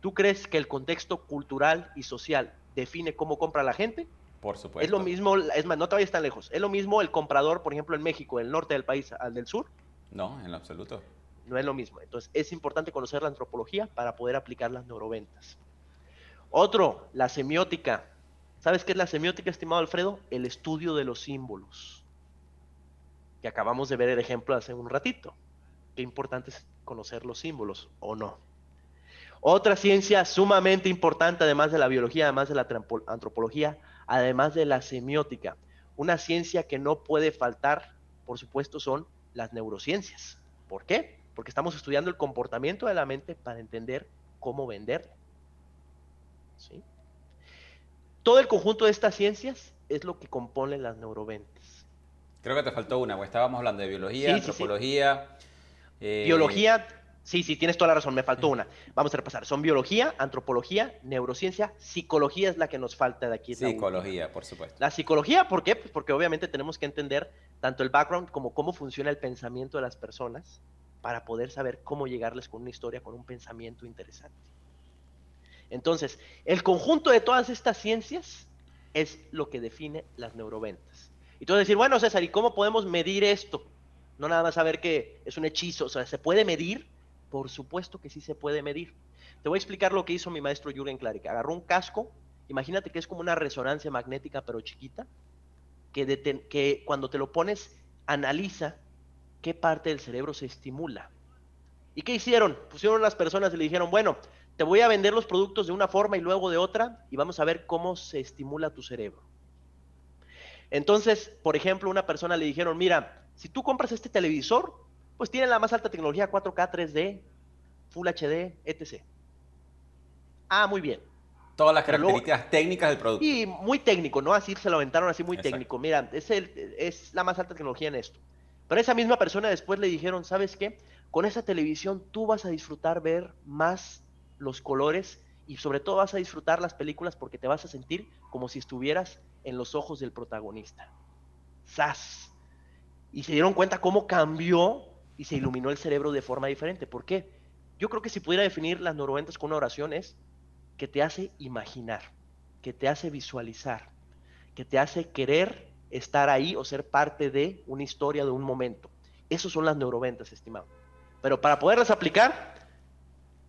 ¿Tú crees que el contexto cultural y social define cómo compra la gente? Por supuesto. Es lo mismo, es más, no vayas tan lejos. ¿Es lo mismo el comprador, por ejemplo, en México, el norte del país, al del sur? No, en lo absoluto. No es lo mismo. Entonces, es importante conocer la antropología para poder aplicar las neuroventas. Otro, la semiótica. ¿Sabes qué es la semiótica, estimado Alfredo? El estudio de los símbolos. Que acabamos de ver el ejemplo hace un ratito. Qué importante es conocer los símbolos o no. Otra ciencia sumamente importante, además de la biología, además de la antropología, además de la semiótica. Una ciencia que no puede faltar, por supuesto, son las neurociencias. ¿Por qué? Porque estamos estudiando el comportamiento de la mente para entender cómo venderla. ¿Sí? Todo el conjunto de estas ciencias es lo que compone las neuroventas. Creo que te faltó una, estábamos hablando de biología, antropología. Eh, biología, Sí, sí, tienes toda la razón, me faltó una. Vamos a repasar. Son biología, antropología, neurociencia, psicología es la que nos falta de aquí. Psicología, por supuesto. La psicología, ¿por qué? Pues porque obviamente tenemos que entender tanto el background como cómo funciona el pensamiento de las personas para poder saber cómo llegarles con una historia, con un pensamiento interesante. Entonces, el conjunto de todas estas ciencias es lo que define las neuroventas. Y tú decir, bueno, César, ¿y cómo podemos medir esto? No nada más saber que es un hechizo, o sea, ¿se puede medir? Por supuesto que sí se puede medir. Te voy a explicar lo que hizo mi maestro Jürgen Klarik. Agarró un casco, imagínate que es como una resonancia magnética pero chiquita, que, que cuando te lo pones analiza qué parte del cerebro se estimula. ¿Y qué hicieron? Pusieron las personas y le dijeron, bueno, te voy a vender los productos de una forma y luego de otra y vamos a ver cómo se estimula tu cerebro. Entonces, por ejemplo, una persona le dijeron, mira, si tú compras este televisor, pues tienen la más alta tecnología 4K, 3D, Full HD, etc. Ah, muy bien. Todas las características técnicas del producto. Y muy técnico, ¿no? Así se lo aventaron así muy técnico. Mira, es, el, es la más alta tecnología en esto. Pero esa misma persona después le dijeron, ¿sabes qué? Con esa televisión tú vas a disfrutar ver más los colores y sobre todo vas a disfrutar las películas porque te vas a sentir como si estuvieras en los ojos del protagonista. ¡Sas! Y se dieron cuenta cómo cambió y se iluminó el cerebro de forma diferente. ¿Por qué? Yo creo que si pudiera definir las neuroventas con una oración es que te hace imaginar, que te hace visualizar, que te hace querer estar ahí o ser parte de una historia, de un momento. Esas son las neuroventas, estimado. Pero para poderlas aplicar,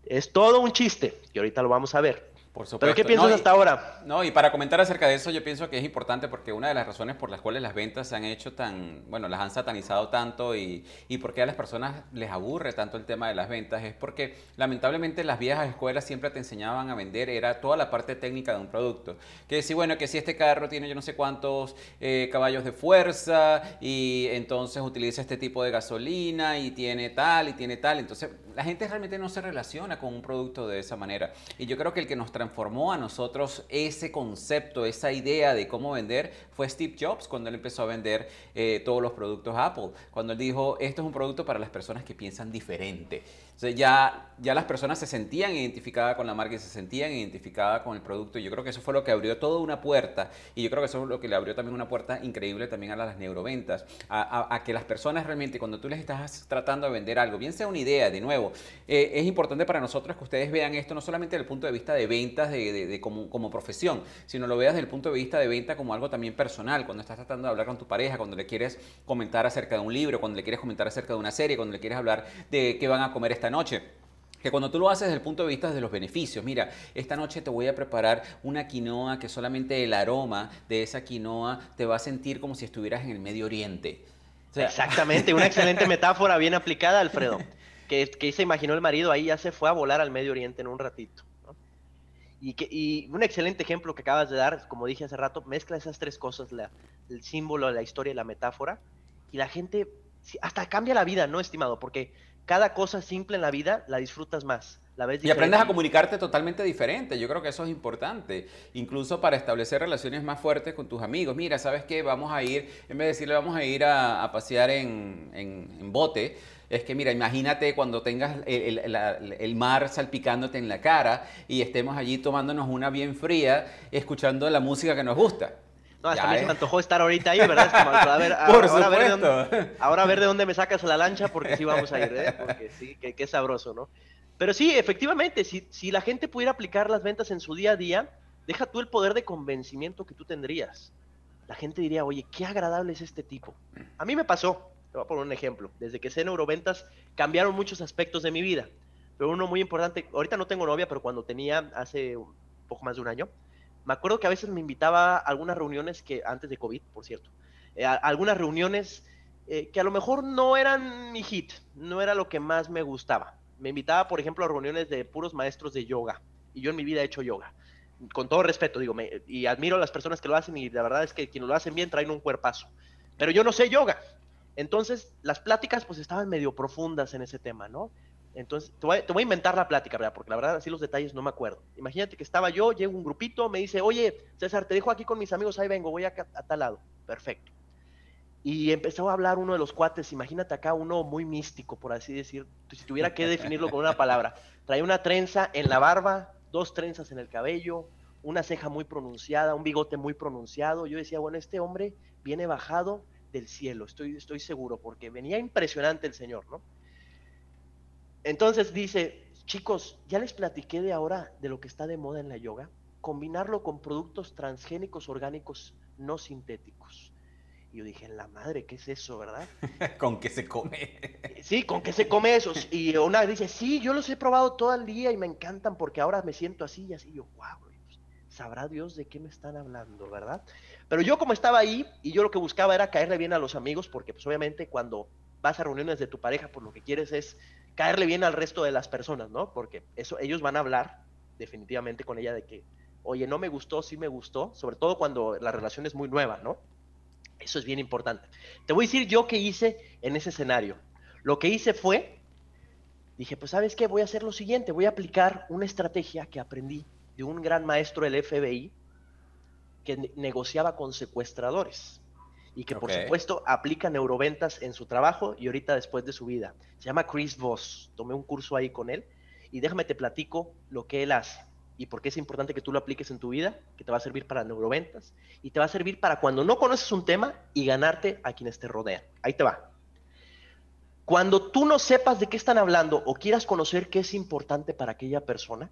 es todo un chiste, y ahorita lo vamos a ver. Por ¿Pero qué piensas hasta ahora? No, y para comentar acerca de eso, yo pienso que es importante porque una de las razones por las cuales las ventas se han hecho tan, bueno, las han satanizado tanto y, y porque a las personas les aburre tanto el tema de las ventas es porque lamentablemente las viejas escuelas siempre te enseñaban a vender, era toda la parte técnica de un producto. Que si, bueno, que si este carro tiene yo no sé cuántos eh, caballos de fuerza y entonces utiliza este tipo de gasolina y tiene tal y tiene tal, entonces la gente realmente no se relaciona con un producto de esa manera. Y yo creo que el que nos transformó a nosotros ese concepto, esa idea de cómo vender, fue Steve Jobs cuando él empezó a vender eh, todos los productos Apple. Cuando él dijo, esto es un producto para las personas que piensan diferente. Entonces ya, ya las personas se sentían identificadas con la marca y se sentían identificadas con el producto. Y yo creo que eso fue lo que abrió toda una puerta. Y yo creo que eso es lo que le abrió también una puerta increíble también a las neuroventas. A, a, que las personas realmente, cuando tú les estás tratando de vender algo, bien sea una idea, de nuevo, eh, es importante para nosotros que ustedes vean esto no solamente desde el punto de vista de ventas de, de, como, como, profesión, sino lo veas desde el punto de vista de venta como algo también personal. Cuando estás tratando de hablar con tu pareja, cuando le quieres comentar acerca de un libro, cuando le quieres comentar acerca de una serie, cuando le quieres hablar de qué van a comer esta noche. Que cuando tú lo haces desde el punto de vista de los beneficios, mira, esta noche te voy a preparar una quinoa que solamente el aroma de esa quinoa te va a sentir como si estuvieras en el Medio Oriente. Exactamente, una excelente metáfora bien aplicada, Alfredo. Que, que, se imaginó el marido ahí, ya se fue a volar al Medio Oriente en un ratito. Y, que, y un excelente ejemplo que acabas de dar, como dije hace rato, mezcla esas tres cosas, la, el símbolo, la historia y la metáfora, y la gente hasta cambia la vida, ¿no, estimado? Porque cada cosa simple en la vida la disfrutas más. La ves y aprendes a comunicarte totalmente diferente. Yo creo que eso es importante. Incluso para establecer relaciones más fuertes con tus amigos. Mira, ¿sabes qué? Vamos a ir, en vez de decirle vamos a ir a, pasear en, en, bote, es que mira, imagínate cuando tengas el, el, el, mar salpicándote en la cara y estemos allí tomándonos una bien fría, escuchando la música que nos gusta. No, hasta a mí se me antojó estar ahorita ahí, ¿verdad? a ver, ahora, a ver de dónde, ahora a ver de dónde me sacas la lancha, porque sí vamos a ir, ¿eh? Porque sí, que, que sabroso, ¿no? Pero sí, efectivamente, si, si la gente pudiera aplicar las ventas en su día a día, deja tú el poder de convencimiento que tú tendrías. La gente diría, oye, qué agradable es este tipo. A mí me pasó, te voy a poner un ejemplo. Desde que sé neuroventas, cambiaron muchos aspectos de mi vida. Pero uno muy importante, ahorita no tengo novia, pero cuando tenía hace un poco más de un año, me acuerdo que a veces me invitaba a algunas reuniones que, antes de COVID, por cierto, eh, algunas reuniones eh, que a lo mejor no eran mi hit, no era lo que más me gustaba. Me invitaba, por ejemplo, a reuniones de puros maestros de yoga, y yo en mi vida he hecho yoga. Con todo respeto, digo, y admiro a las personas que lo hacen, y la verdad es que quienes lo hacen bien traen un cuerpazo. Pero yo no sé yoga. Entonces, las pláticas pues estaban medio profundas en ese tema, ¿no? Entonces, te voy, a, inventar la plática, ¿verdad? Porque la verdad, así los detalles no me acuerdo. Imagínate que estaba yo, llega un grupito, me dice, oye, César, te dejo aquí con mis amigos, ahí vengo, voy a, a tal lado. Perfecto. Y empezó a hablar uno de los cuates, imagínate acá uno muy místico, por así decir, si tuviera que definirlo con una palabra. Trae una trenza en la barba, dos trenzas en el cabello, una ceja muy pronunciada, un bigote muy pronunciado. Yo decía, bueno, este hombre viene bajado del cielo, estoy, estoy seguro, porque venía impresionante el señor, ¿no? Entonces dice, chicos, ya les platiqué de ahora de lo que está de moda en la yoga, combinarlo con productos transgénicos orgánicos no sintéticos. Y yo dije, la madre, ¿qué es eso, verdad? ¿Con qué se come? sí, ¿con qué se come eso? Y una dice, sí, yo los he probado todo el día y me encantan porque ahora me siento así y así. Y yo, wow, pues, sabrá Dios de qué me están hablando, ¿verdad? Pero yo como estaba ahí y yo lo que buscaba era caerle bien a los amigos porque pues obviamente cuando vas a reuniones de tu pareja, pues lo que quieres es caerle bien al resto de las personas, ¿no? Porque eso, ellos van a hablar definitivamente con ella de que, oye, no me gustó, sí me gustó, sobre todo cuando la relación es muy nueva, ¿no? Eso es bien importante. Te voy a decir yo qué hice en ese escenario. Lo que hice fue, dije, pues sabes qué, voy a hacer lo siguiente, voy a aplicar una estrategia que aprendí de un gran maestro del FBI que negociaba con secuestradores y que por supuesto aplica neuroventas en su trabajo y ahorita después de su vida. Se llama Chris Voss. Tomé un curso ahí con él y déjame te platico lo que él hace y por qué es importante que tú lo apliques en tu vida, que te va a servir para neuroventas y te va a servir para cuando no conoces un tema y ganarte a quienes te rodean. Ahí te va. Cuando tú no sepas de qué están hablando o quieras conocer qué es importante para aquella persona,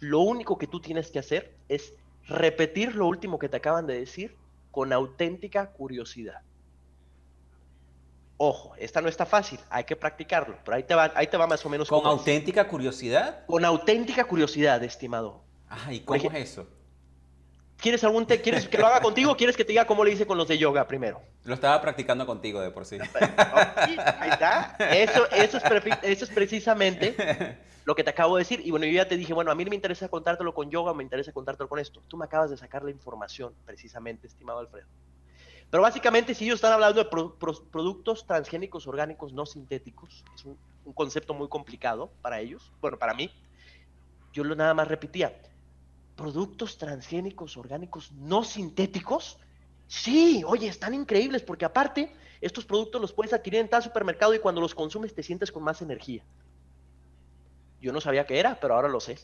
lo único que tú tienes que hacer es repetir lo último que te acaban de decir con auténtica curiosidad. Ojo, esta no está fácil, hay que practicarlo, pero ahí te va, ahí te va más o menos. ¿Con auténtica curiosidad? Con auténtica curiosidad, estimado. Ah, ¿y cómo es eso? ¿Quieres, algún ¿Quieres que lo haga contigo o quieres que te diga cómo le hice con los de yoga primero? Lo estaba practicando contigo de por sí. ahí está. Eso, eso, es, eso es precisamente lo que te acabo de decir. Y bueno, yo ya te dije, bueno, a mí me interesa contártelo con yoga, me interesa contártelo con esto. Tú me acabas de sacar la información, precisamente, estimado Alfredo. Pero básicamente, si ellos están hablando de productos transgénicos orgánicos no sintéticos, es un, concepto muy complicado para ellos, bueno, para mí, yo lo nada más repetía, productos transgénicos orgánicos no sintéticos, sí, oye, están increíbles porque aparte, estos productos los puedes adquirir en tal supermercado y cuando los consumes te sientes con más energía. Yo no sabía qué era, pero ahora lo sé.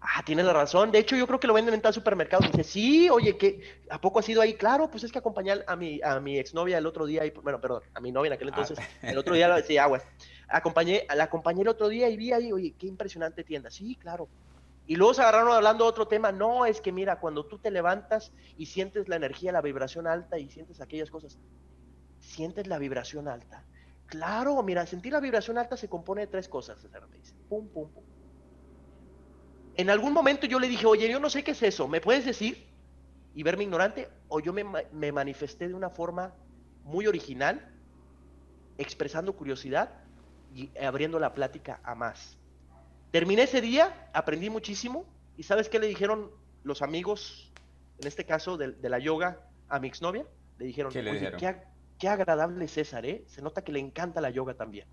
Ah, tienes la razón. De hecho, yo creo que lo venden en tal supermercado. dice, sí, oye, ¿qué? ¿a poco ha sido ahí? Claro, pues es que acompañé a mi, a mi exnovia el otro día, y, bueno, perdón, a mi novia en aquel ah. entonces, el otro día, sí, aguas. Acompañé, la acompañé el otro día y vi ahí, oye, qué impresionante tienda. Sí, claro. Y luego se agarraron hablando de otro tema. No, es que mira, cuando tú te levantas y sientes la energía, la vibración alta y sientes aquellas cosas, sientes la vibración alta Claro, mira, sentir la vibración alta se compone de tres cosas. Pum, pum, pum. En algún momento yo le dije, oye, yo no sé qué es eso, ¿me puedes decir? Y verme ignorante, o yo me manifesté de una forma muy original, expresando curiosidad y abriendo la plática a más. Terminé ese día, aprendí muchísimo, y ¿sabes qué le dijeron los amigos, en este caso de, de la yoga, a mi exnovia? Le dijeron, ¿Qué le dijeron? ¿qué, qué agradable César, ¿eh? Se nota que le encanta la yoga también.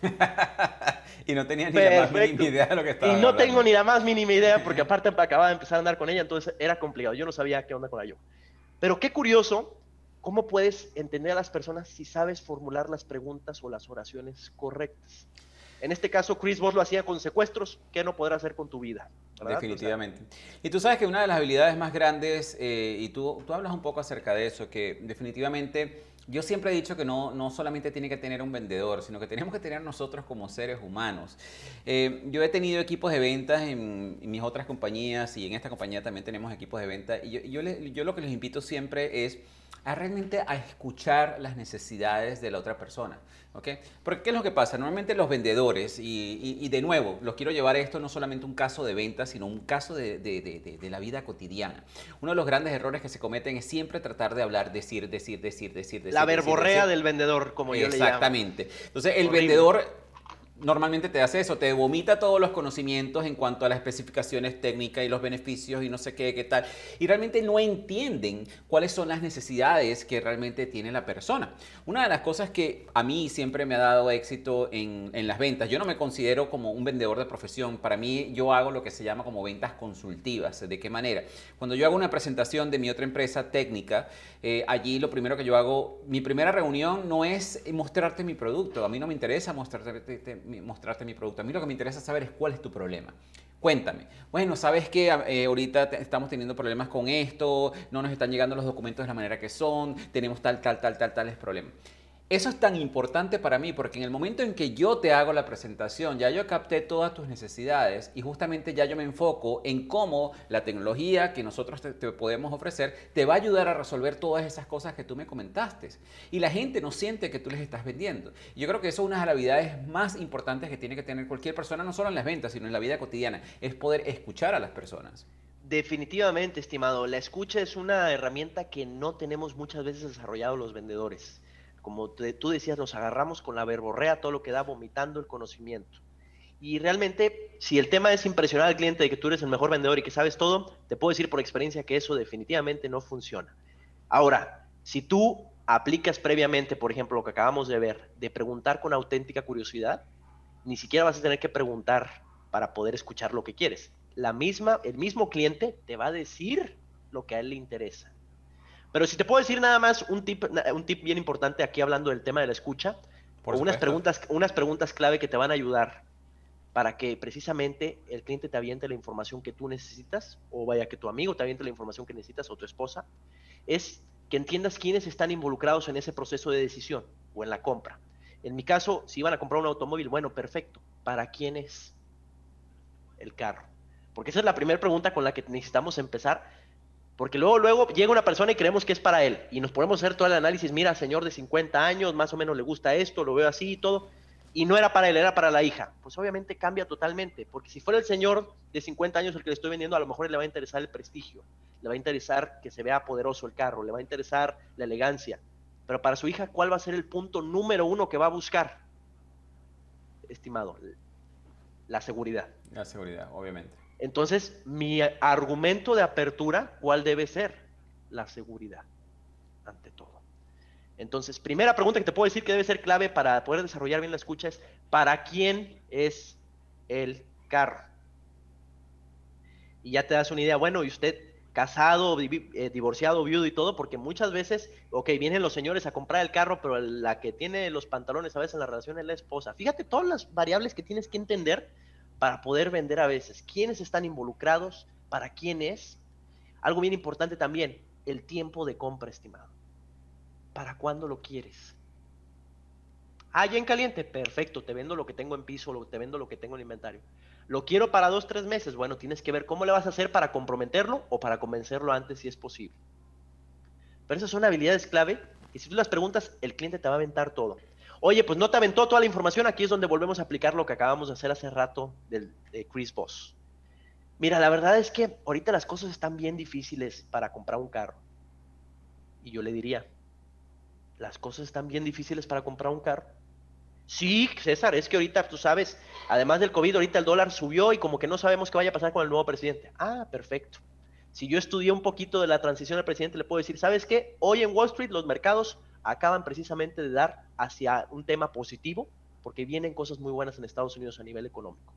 y no tenía ni la más mínima idea de lo que estaba Y no tengo ni la más mínima idea porque aparte acababa de empezar a andar con ella, entonces era complicado. Yo no sabía qué onda con la yoga. Pero qué curioso cómo puedes entender a las personas si sabes formular las preguntas o las oraciones correctas. En este caso, Chris vos lo hacía con secuestros, ¿qué no podrás hacer con tu vida? Definitivamente. y tú sabes que una de las habilidades más grandes, eh, y tú, tú hablas un poco acerca de eso, que definitivamente yo siempre he dicho que no, no solamente tiene que tener un vendedor, sino que tenemos que tener nosotros como seres humanos. Eh, yo he tenido equipos de ventas en, mis otras compañías y en esta compañía también tenemos equipos de venta. Y yo, yo lo que les invito siempre es a realmente a escuchar las necesidades de la otra persona. ¿ok? Porque ¿qué es lo que pasa? Normalmente los vendedores, y, de nuevo, los quiero llevar a esto no solamente un caso de venta, sino un caso de, de, la vida cotidiana. Uno de los grandes errores que se cometen es siempre tratar de hablar, decir, decir, decir, decir, decir. La verborrea del vendedor, como yo le llamo. Exactamente. Entonces, el vendedor normalmente te hace eso, te vomita todos los conocimientos en cuanto a las especificaciones técnicas y los beneficios y no sé qué, qué tal. Y realmente no entienden cuáles son las necesidades que realmente tiene la persona. Una de las cosas que a mí siempre me ha dado éxito en, en las ventas, yo no me considero como un vendedor de profesión. Para mí yo hago lo que se llama como ventas consultivas. ¿De qué manera? Cuando yo hago una presentación de mi otra empresa técnica, eh, allí lo primero que yo hago, mi primera reunión no es mostrarte mi producto. A mí no me interesa mostrarte mostrarte mi producto. A mí lo que me interesa saber es cuál es tu problema. Cuéntame. Bueno, sabes que eh, ahorita estamos teniendo problemas con esto, no nos están llegando los documentos de la manera que son, tenemos tal, tal, tal, tal, tales problemas. Eso es tan importante para mí porque en el momento en que yo te hago la presentación, ya yo capté todas tus necesidades y justamente ya yo me enfoco en cómo la tecnología que nosotros te, podemos ofrecer te va a ayudar a resolver todas esas cosas que tú me comentaste. Y la gente no siente que tú les estás vendiendo. yo creo que eso es una de las habilidades más importantes que tiene que tener cualquier persona, no solo en las ventas, sino en la vida cotidiana, es poder escuchar a las personas. Definitivamente, estimado. La escucha es una herramienta que no tenemos muchas veces desarrollado los vendedores como tú decías, nos agarramos con la verborrea, todo lo que da, vomitando el conocimiento. Y realmente, si el tema es impresionar al cliente de que tú eres el mejor vendedor y que sabes todo, te puedo decir por experiencia que eso definitivamente no funciona. Ahora, si tú aplicas previamente, por ejemplo, lo que acabamos de ver, de preguntar con auténtica curiosidad, ni siquiera vas a tener que preguntar para poder escuchar lo que quieres. La misma, el mismo cliente te va a decir lo que a él le interesa. Pero si te puedo decir nada más un tip, un tip bien importante aquí hablando del tema de la escucha, o unas preguntas, unas preguntas clave que te van a ayudar para que precisamente el cliente te aviente la información que tú necesitas, o vaya que tu amigo te aviente la información que necesitas, o tu esposa, es que entiendas quiénes están involucrados en ese proceso de decisión o en la compra. En mi caso, si iban a comprar un automóvil, bueno, perfecto. ¿Para quién es el carro? Porque esa es la primera pregunta con la que necesitamos empezar porque luego, luego llega una persona y creemos que es para él. Y nos podemos hacer todo el análisis, mira, señor de 50 años, más o menos le gusta esto, lo veo así y todo. Y no era para él, era para la hija. Pues obviamente cambia totalmente. Porque si fuera el señor de 50 años el que le estoy vendiendo, a lo mejor le va a interesar el prestigio. Le va a interesar que se vea poderoso el carro. Le va a interesar la elegancia. Pero para su hija, ¿cuál va a ser el punto número uno que va a buscar? Estimado, la seguridad. La seguridad, obviamente. Entonces, mi argumento de apertura, ¿cuál debe ser? La seguridad, ante todo. Entonces, primera pregunta que te puedo decir que debe ser clave para poder desarrollar bien la escucha es, ¿para quién es el carro? Y ya te das una idea, bueno, y usted casado, eh, divorciado, viudo y todo, porque muchas veces, ok, vienen los señores a comprar el carro, pero la que tiene los pantalones a veces en la relación es la esposa. Fíjate todas las variables que tienes que entender para poder vender a veces. ¿Quiénes están involucrados? ¿Para quién es? Algo bien importante también, el tiempo de compra, estimado. ¿Para cuándo lo quieres? Ah, ya en caliente, perfecto, te vendo lo que tengo en piso, te vendo lo que tengo en inventario. Lo quiero para dos, tres meses. Bueno, tienes que ver cómo le vas a hacer para comprometerlo o para convencerlo antes si es posible. Pero esas son habilidades clave y si tú las preguntas, el cliente te va a aventar todo. Oye, pues no te aventó toda la información, aquí es donde volvemos a aplicar lo que acabamos de hacer hace rato del, de Chris Voss. Mira, la verdad es que ahorita las cosas están bien difíciles para comprar un carro. Y yo le diría, ¿las cosas están bien difíciles para comprar un carro? Sí, César, es que ahorita, tú sabes, además del COVID, ahorita el dólar subió y como que no sabemos qué vaya a pasar con el nuevo presidente. Ah, perfecto. Si yo estudié un poquito de la transición del presidente, le puedo decir, ¿sabes qué? Hoy en Wall Street los mercados acaban precisamente de dar hacia un tema positivo, porque vienen cosas muy buenas en Estados Unidos a nivel económico.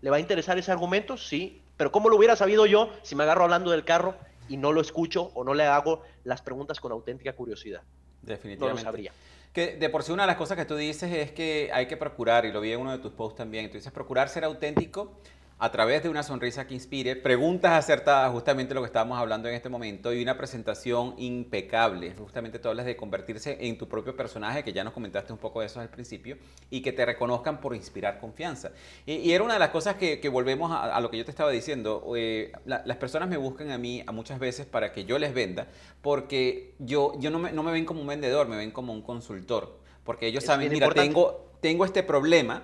¿Le va a interesar ese argumento? Sí, pero ¿cómo lo hubiera sabido yo si me agarro hablando del carro y no lo escucho o no le hago las preguntas con auténtica curiosidad? Definitivamente. No lo sabría. Que de por sí una de las cosas que tú dices es que hay que procurar, y lo vi en uno de tus posts también, tú dices procurar ser auténtico a través de una sonrisa que inspire, preguntas acertadas, justamente lo que estábamos hablando en este momento, y una presentación impecable. Justamente tú hablas de convertirse en tu propio personaje, que ya nos comentaste un poco de eso al principio, y que te reconozcan por inspirar confianza. Y, era una de las cosas que, volvemos a, lo que yo te estaba diciendo. Eh, las personas me buscan a mí a muchas veces para que yo les venda, porque yo, yo no, me, no me ven como un vendedor, me ven como un consultor. Porque ellos saben, mira, tengo, tengo este problema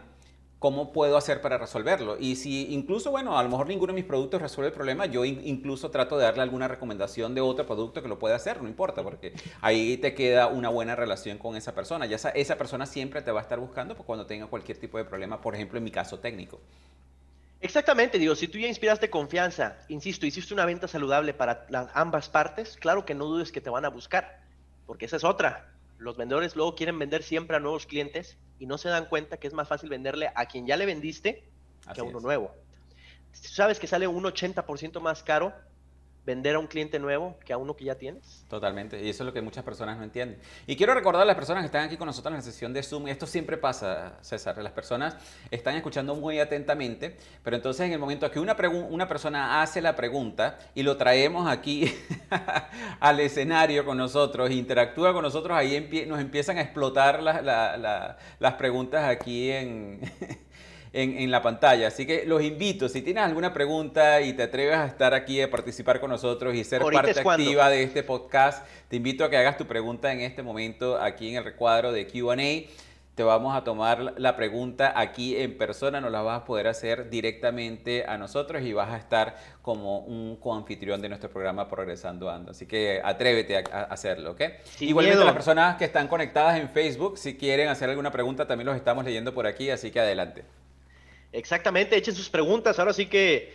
¿cómo puedo hacer para resolverlo? Y si incluso, bueno, a lo mejor ninguno de mis productos resuelve el problema, yo incluso trato de darle alguna recomendación de otro producto que lo pueda hacer, no importa, porque ahí te queda una buena relación con esa persona. Ya esa, esa persona siempre te va a estar buscando cuando tenga cualquier tipo de problema, por ejemplo, en mi caso técnico. Exactamente, digo, si tú ya inspiraste confianza, insisto, hiciste una venta saludable para ambas partes, claro que no dudes que te van a buscar, porque esa es otra. Los vendedores luego quieren vender siempre a nuevos clientes y no se dan cuenta que es más fácil venderle a quien ya le vendiste que a uno nuevo. Sabes que sale un 80% más caro vender a un cliente nuevo que a uno que ya tienes. Totalmente, y eso es lo que muchas personas no entienden. Y quiero recordar a las personas que están aquí con nosotros en la sesión de Zoom, esto siempre pasa, César, las personas están escuchando muy atentamente, pero entonces en el momento que una, una persona hace la pregunta y lo traemos aquí al escenario con nosotros, interactúa con nosotros, ahí nos empiezan a explotar las preguntas aquí en... en, la pantalla. Así que los invito, si tienes alguna pregunta y te atreves a estar aquí a participar con nosotros y ser parte activa de este podcast, te invito a que hagas tu pregunta en este momento aquí en el recuadro de QA. Te vamos a tomar la pregunta aquí en persona, nos la vas a poder hacer directamente a nosotros y vas a estar como un coanfitrión de nuestro programa Progresando Ando. Así que atrévete a, hacerlo, ¿ok? Igualmente las personas que están conectadas en Facebook, si quieren hacer alguna pregunta, también los estamos leyendo por aquí, así que adelante. Exactamente, echen sus preguntas. Ahora sí que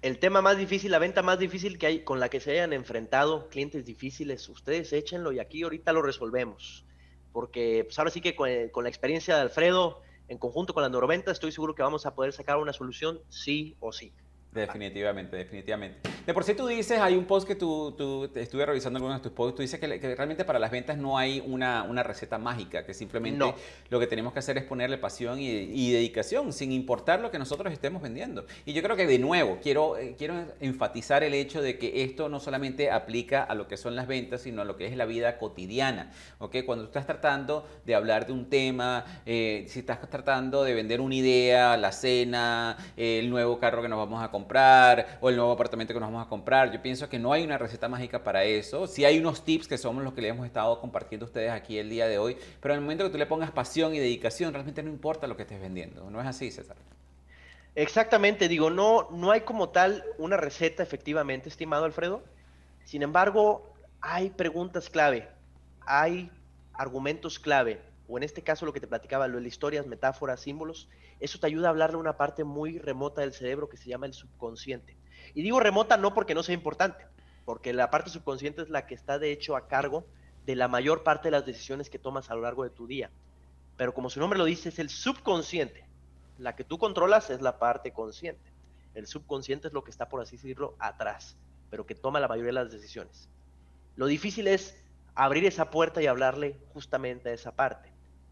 el tema más difícil, la venta más difícil que hay, con la que se hayan enfrentado clientes difíciles, ustedes échenlo y aquí ahorita lo resolvemos. Porque pues ahora sí que con, con la experiencia de Alfredo, en conjunto con la Norventa, estoy seguro que vamos a poder sacar una solución sí o sí. Definitivamente, definitivamente. De por sí tú dices, hay un post que tú, tú estuve revisando algunos de tus posts, tú dices que, realmente para las ventas no hay una, una receta mágica, que simplemente lo que tenemos que hacer es ponerle pasión y, dedicación, sin importar lo que nosotros estemos vendiendo. Y yo creo que de nuevo, quiero, eh, quiero enfatizar el hecho de que esto no solamente aplica a lo que son las ventas, sino a lo que es la vida cotidiana. ¿okay? Cuando tú estás tratando de hablar de un tema, eh, si estás tratando de vender una idea, la cena, el nuevo carro que nos vamos a comprar, comprar o el nuevo apartamento que nos vamos a comprar. Yo pienso que no hay una receta mágica para eso. Sí hay unos tips que somos los que le hemos estado compartiendo a ustedes aquí el día de hoy, pero en el momento que tú le pongas pasión y dedicación, realmente no importa lo que estés vendiendo. ¿No es así, César? Exactamente, digo, no, no hay como tal una receta efectivamente, estimado Alfredo. Sin embargo, hay preguntas clave, hay argumentos clave, o en este caso lo que te platicaba, lo de historias, metáforas, símbolos, eso te ayuda a hablarle a una parte muy remota del cerebro que se llama el subconsciente. Y digo remota no porque no sea importante, porque la parte subconsciente es la que está de hecho a cargo de la mayor parte de las decisiones que tomas a lo largo de tu día. Pero como su nombre lo dice, es el subconsciente. La que tú controlas es la parte consciente. El subconsciente es lo que está, por así decirlo, atrás, pero que toma la mayoría de las decisiones. Lo difícil es abrir esa puerta y hablarle justamente a esa parte.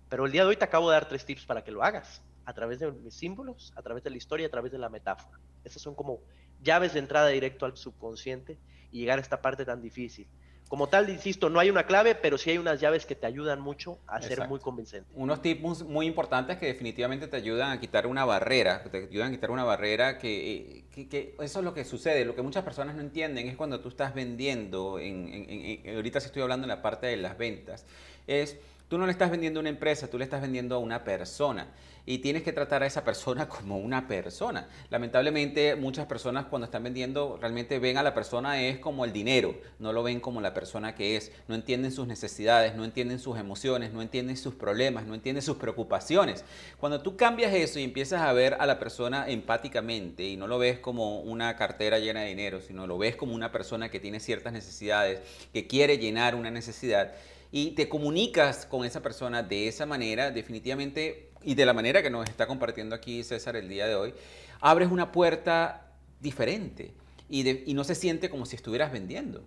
Pero el día de hoy te acabo de dar tres tips para que lo hagas a través de mis símbolos, a través de la historia, a través de la metáfora. Esas son como llaves de entrada directo al subconsciente y llegar a esta parte tan difícil. Como tal, insisto, no hay una clave, pero sí hay unas llaves que te ayudan mucho a ser muy convincente. Unos tips muy importantes que definitivamente te ayudan a quitar una barrera, te ayudan a quitar una barrera que, que, eso es lo que sucede. Lo que muchas personas no entienden es cuando tú estás vendiendo, en, ahorita sí estoy hablando en la parte de las ventas, es tú no le estás vendiendo a una empresa, tú le estás vendiendo a una persona y tienes que tratar a esa persona como una persona. Lamentablemente muchas personas cuando están vendiendo realmente ven a la persona es como el dinero, no lo ven como la persona que es, no entienden sus necesidades, no entienden sus emociones, no entienden sus problemas, no entienden sus preocupaciones. Cuando tú cambias eso y empiezas a ver a la persona empáticamente y no lo ves como una cartera llena de dinero, sino lo ves como una persona que tiene ciertas necesidades, que quiere llenar una necesidad, y te comunicas con esa persona de esa manera, definitivamente y de la manera que nos está compartiendo aquí César el día de hoy, abres una puerta diferente y, no se siente como si estuvieras vendiendo.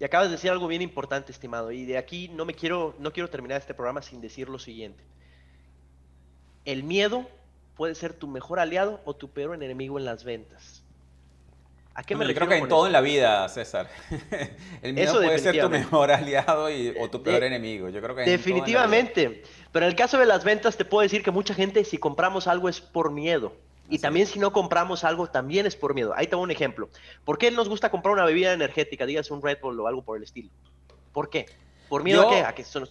Y acabas de decir algo bien importante, estimado, y de aquí no me quiero, no quiero terminar este programa sin decir lo siguiente. El miedo puede ser tu mejor aliado o tu peor enemigo en las ventas. ¿A qué me Yo creo que en todo en la vida, César. El miedo puede ser tu mejor aliado y, o tu peor enemigo. Yo creo que definitivamente. Pero en el caso de las ventas te puedo decir que mucha gente si compramos algo es por miedo. Y también si no compramos algo también es por miedo. Ahí tengo un ejemplo. ¿Por qué nos gusta comprar una bebida energética, digas un Red Bull o algo por el estilo? ¿Por qué? ¿Por miedo a qué? A que son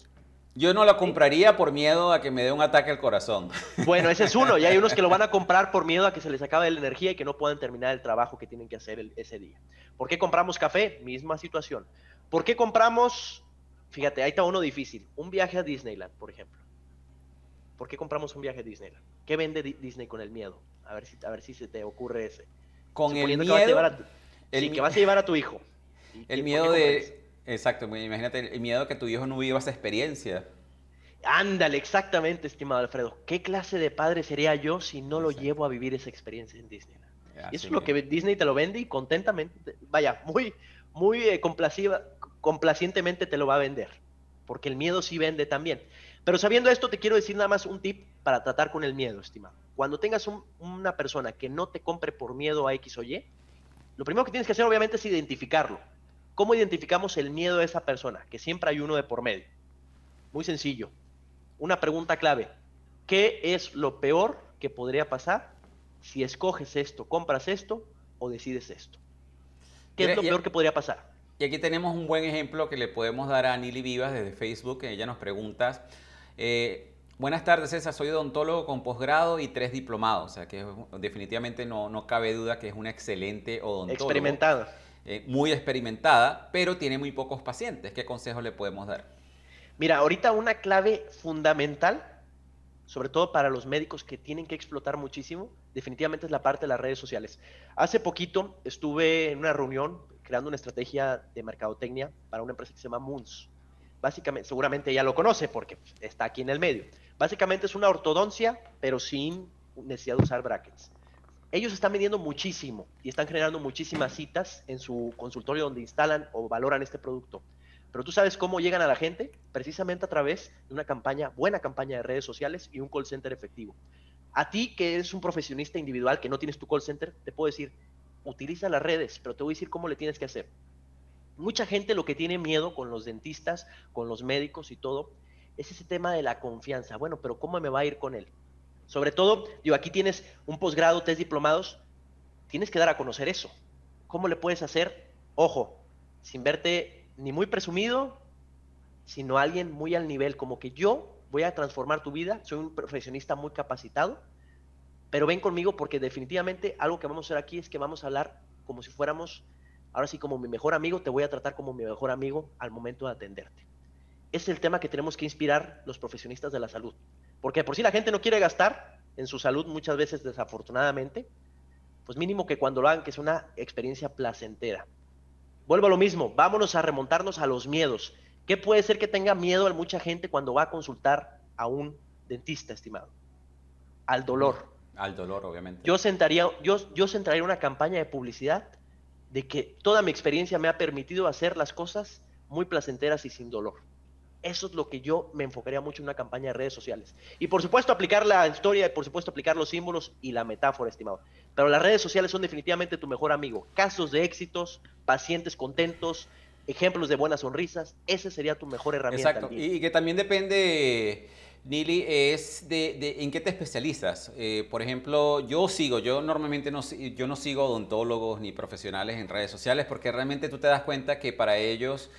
yo no la compraría por miedo a que me dé un ataque al corazón. Bueno, ese es uno. Y hay unos que lo van a comprar por miedo a que se les acabe la energía y que no puedan terminar el trabajo que tienen que hacer ese día. ¿Por qué compramos café? Misma situación. ¿Por qué compramos, fíjate, ahí está uno difícil, un viaje a Disneyland, por ejemplo? ¿Por qué compramos un viaje a Disneyland? ¿Qué vende Disney con el miedo? A ver si, a ver si se te ocurre ese. Con el miedo... Que sí, que vas a llevar a tu hijo. El miedo de Exacto, imagínate el miedo que tu hijo no viva esa experiencia. Ándale, exactamente, estimado Alfredo. ¿Qué clase de padre sería yo si no lo llevo a vivir esa experiencia en Disney? y eso es lo que Disney te lo vende y contentamente, vaya, muy, muy eh, complacientemente te lo va a vender. Porque el miedo sí vende también. Pero sabiendo esto, te quiero decir nada más un tip para tratar con el miedo, estimado. Cuando tengas una persona que no te compre por miedo a X o Y, lo primero que tienes que hacer obviamente es identificarlo. ¿Cómo identificamos el miedo de esa persona? Que siempre hay uno de por medio. Muy sencillo. Una pregunta clave. ¿Qué es lo peor que podría pasar si escoges esto, compras esto o decides esto? ¿Qué es lo peor que podría pasar? Y aquí tenemos un buen ejemplo que le podemos dar a Nili Vivas desde Facebook, ella nos pregunta, eh, buenas tardes César, soy odontólogo con posgrado y tres diplomados, o sea que definitivamente no, no cabe duda que es una excelente odontóloga. Experimentada. Eh, muy experimentada, pero tiene muy pocos pacientes. ¿Qué consejo le podemos dar? Mira, ahorita una clave fundamental, sobre todo para los médicos que tienen que explotar muchísimo, definitivamente es la parte de las redes sociales. Hace poquito estuve en una reunión creando una estrategia de mercadotecnia para una empresa que se llama Moons. Básicamente, seguramente ya lo conoce porque está aquí en el medio. Básicamente es una ortodoncia, pero sin necesidad de usar brackets ellos están vendiendo muchísimo y están generando muchísimas citas en su consultorio donde instalan o valoran este producto. Pero tú sabes cómo llegan a la gente precisamente a través de una campaña, buena campaña de redes sociales y un call center efectivo. A ti que eres un profesionista individual que no tienes tu call center, te puedo decir, utiliza las redes, pero te voy a decir cómo le tienes que hacer. Mucha gente lo que tiene miedo con los dentistas, con los médicos y todo, es ese tema de la confianza. Bueno, pero ¿cómo me va a ir con él? Sobre todo, digo, aquí tienes un posgrado, tres diplomados, tienes que dar a conocer eso. ¿Cómo le puedes hacer? Ojo, sin verte ni muy presumido, sino alguien muy al nivel, como que yo voy a transformar tu vida, soy un profesionista muy capacitado, pero ven conmigo porque definitivamente algo que vamos a hacer aquí es que vamos a hablar como si fuéramos, ahora sí, como mi mejor amigo, te voy a tratar como mi mejor amigo al momento de atenderte. Es el tema que tenemos que inspirar los profesionistas de la salud. Porque por si la gente no quiere gastar en su salud muchas veces desafortunadamente, pues mínimo que cuando lo hagan que sea una experiencia placentera. Vuelvo a lo mismo, vámonos a remontarnos a los miedos. ¿Qué puede ser que tenga miedo a mucha gente cuando va a consultar a un dentista, estimado? Al dolor. Al dolor, obviamente. Yo sentaría, yo, yo centraría una campaña de publicidad de que toda mi experiencia me ha permitido hacer las cosas muy placenteras y sin dolor. Eso es lo que yo me enfocaría mucho en una campaña de redes sociales. Y por supuesto aplicar la historia, y por supuesto aplicar los símbolos y la metáfora, estimado. Pero las redes sociales son definitivamente tu mejor amigo. Casos de éxitos, pacientes contentos, ejemplos de buenas sonrisas, esa sería tu mejor herramienta. Exacto, y que también depende, Nili, es de, en qué te especializas. Eh, por ejemplo, yo sigo, yo normalmente no, yo no sigo odontólogos ni profesionales en redes sociales porque realmente tú te das cuenta que para ellos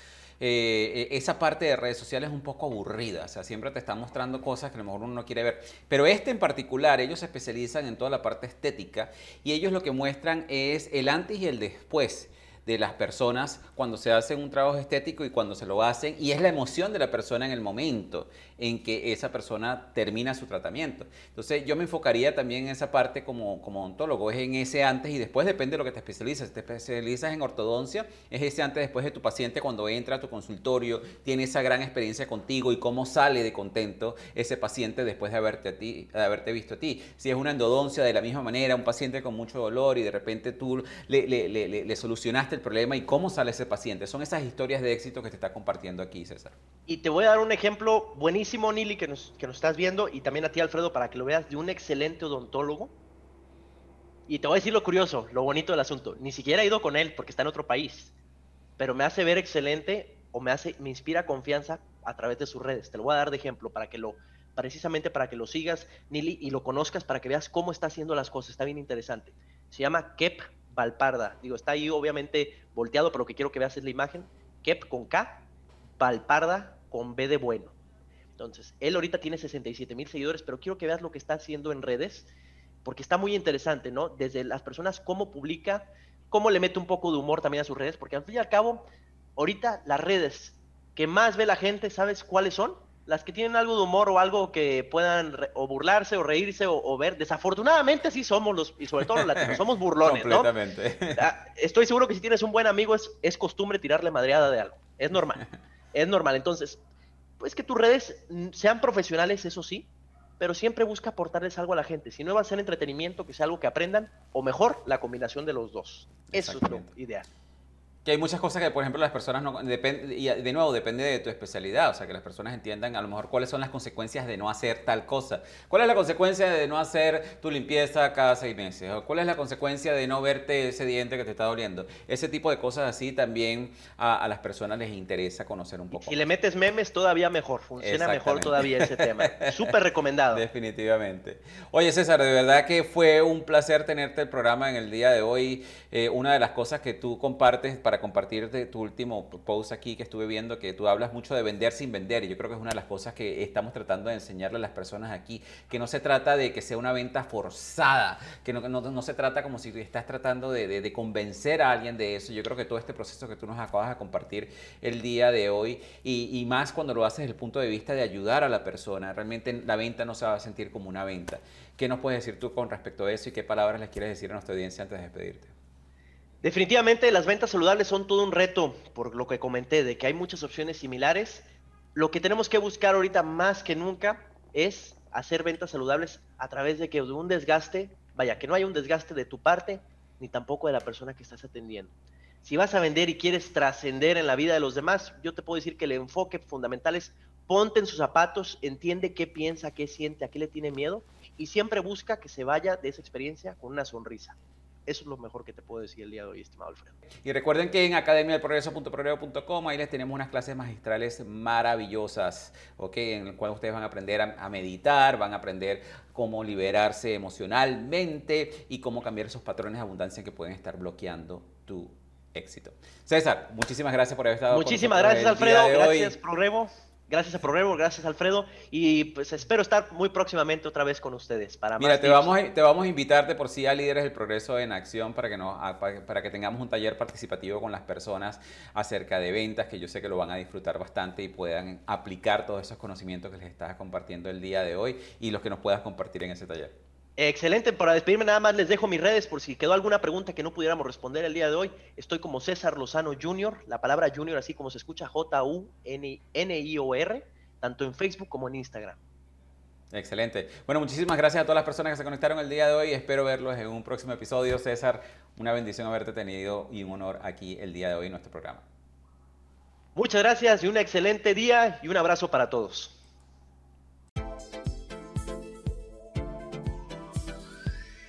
eh, esa parte de redes sociales es un poco aburrida, o sea, siempre te están mostrando cosas que a lo mejor uno no quiere ver. Pero este en particular, ellos se especializan en toda la parte estética y ellos lo que muestran es el antes y el después de las personas cuando se hacen un trabajo estético y cuando se lo hacen, y es la emoción de la persona en el momento en que esa persona termina su tratamiento. Entonces yo me enfocaría también en esa parte como, como ontólogo, es en ese antes y después, depende de lo que te especializas. Si te especializas en ortodoncia, es ese antes después de tu paciente cuando entra a tu consultorio, tiene esa gran experiencia contigo y cómo sale de contento ese paciente después de haberte, a ti, de haberte visto a ti. Si es una endodoncia de la misma manera, un paciente con mucho dolor y de repente tú le, le, le, le solucionaste el problema y cómo sale ese paciente. Son esas historias de éxito que te está compartiendo aquí, César. Y te voy a dar un ejemplo buenísimo, Nili, que nos, que nos estás viendo, y también a ti, Alfredo, para que lo veas, de un excelente odontólogo. Y te voy a decir lo curioso, lo bonito del asunto. Ni siquiera he ido con él porque está en otro país, pero me hace ver excelente o me hace, me inspira confianza a través de sus redes. Te lo voy a dar de ejemplo para que lo, precisamente para que lo sigas, Nili, y lo conozcas para que veas cómo está haciendo las cosas. Está bien interesante. Se llama Kep Valparda. Digo, está ahí obviamente volteado, pero lo que quiero que veas es la imagen. Kep con K, Valparda con B de bueno. Entonces, él ahorita tiene 67 mil seguidores, pero quiero que veas lo que está haciendo en redes, porque está muy interesante, ¿no? Desde las personas, cómo publica, cómo le mete un poco de humor también a sus redes, porque al fin y al cabo, ahorita las redes que más ve la gente, ¿sabes cuáles son? Las que tienen algo de humor o algo que puedan o burlarse o reírse o, ver. Desafortunadamente sí somos los, y sobre todo los latinos, somos burlones, Completamente. ¿no? Ah, estoy seguro que si tienes un buen amigo es, es costumbre tirarle madreada de algo. Es normal. es normal. Entonces, pues que tus redes sean profesionales, eso sí, pero siempre busca aportarles algo a la gente. Si no va a ser entretenimiento, que sea algo que aprendan, o mejor, la combinación de los dos. Eso es lo ideal. Que hay muchas cosas que, por ejemplo, las personas no... Depende, y de nuevo, depende de tu especialidad. O sea, que las personas entiendan a lo mejor cuáles son las consecuencias de no hacer tal cosa. ¿Cuál es la consecuencia de no hacer tu limpieza cada seis meses? ¿O ¿Cuál es la consecuencia de no verte ese diente que te está doliendo? Ese tipo de cosas así también a, las personas les interesa conocer un poco. Si le metes memes, todavía mejor. Funciona mejor todavía ese tema. Súper recomendado. Definitivamente. Oye, César, de verdad que fue un placer tenerte el programa en el día de hoy. Eh, una de las cosas que tú compartes para compartir de tu último post aquí que estuve viendo, que tú hablas mucho de vender sin vender, y yo creo que es una de las cosas que estamos tratando de enseñarle a las personas aquí, que no se trata de que sea una venta forzada, que no, no, no se trata como si estás tratando de, de, convencer a alguien de eso. Yo creo que todo este proceso que tú nos acabas de compartir el día de hoy, y, y más cuando lo haces desde el punto de vista de ayudar a la persona, realmente la venta no se va a sentir como una venta. ¿Qué nos puedes decir tú con respecto a eso y qué palabras les quieres decir a nuestra audiencia antes de despedirte? Definitivamente las ventas saludables son todo un reto, por lo que comenté, de que hay muchas opciones similares. Lo que tenemos que buscar ahorita más que nunca es hacer ventas saludables a través de que un desgaste, vaya, que no haya un desgaste de tu parte ni tampoco de la persona que estás atendiendo. Si vas a vender y quieres trascender en la vida de los demás, yo te puedo decir que el enfoque fundamental es ponte en sus zapatos, entiende qué piensa, qué siente, a qué le tiene miedo y siempre busca que se vaya de esa experiencia con una sonrisa. Eso es lo mejor que te puedo decir el día de hoy, estimado Alfredo. Y recuerden que en academiadelprogreso.progreso.com ahí les tenemos unas clases magistrales maravillosas, ¿ok? En las cuales ustedes van a aprender a, meditar, van a aprender cómo liberarse emocionalmente y cómo cambiar esos patrones de abundancia que pueden estar bloqueando tu éxito. César, muchísimas gracias por haber estado Muchísimas gracias, Alfredo. Gracias, Progreso. Gracias a Progreso, gracias Alfredo y pues espero estar muy próximamente otra vez con ustedes para Mira, te vamos, a, te vamos a invitarte por si sí, a Líderes del Progreso en Acción para que, nos, para que tengamos un taller participativo con las personas acerca de ventas que yo sé que lo van a disfrutar bastante y puedan aplicar todos esos conocimientos que les estás compartiendo el día de hoy y los que nos puedas compartir en ese taller. Excelente, para despedirme nada más les dejo mis redes por si quedó alguna pregunta que no pudiéramos responder el día de hoy. Estoy como César Lozano Jr., la palabra Junior así como se escucha J-U-N-I-O-R, tanto en Facebook como en Instagram. Excelente. Bueno, muchísimas gracias a todas las personas que se conectaron el día de hoy. Espero verlos en un próximo episodio. César, una bendición haberte tenido y un honor aquí el día de hoy en nuestro programa. Muchas gracias y un excelente día y un abrazo para todos.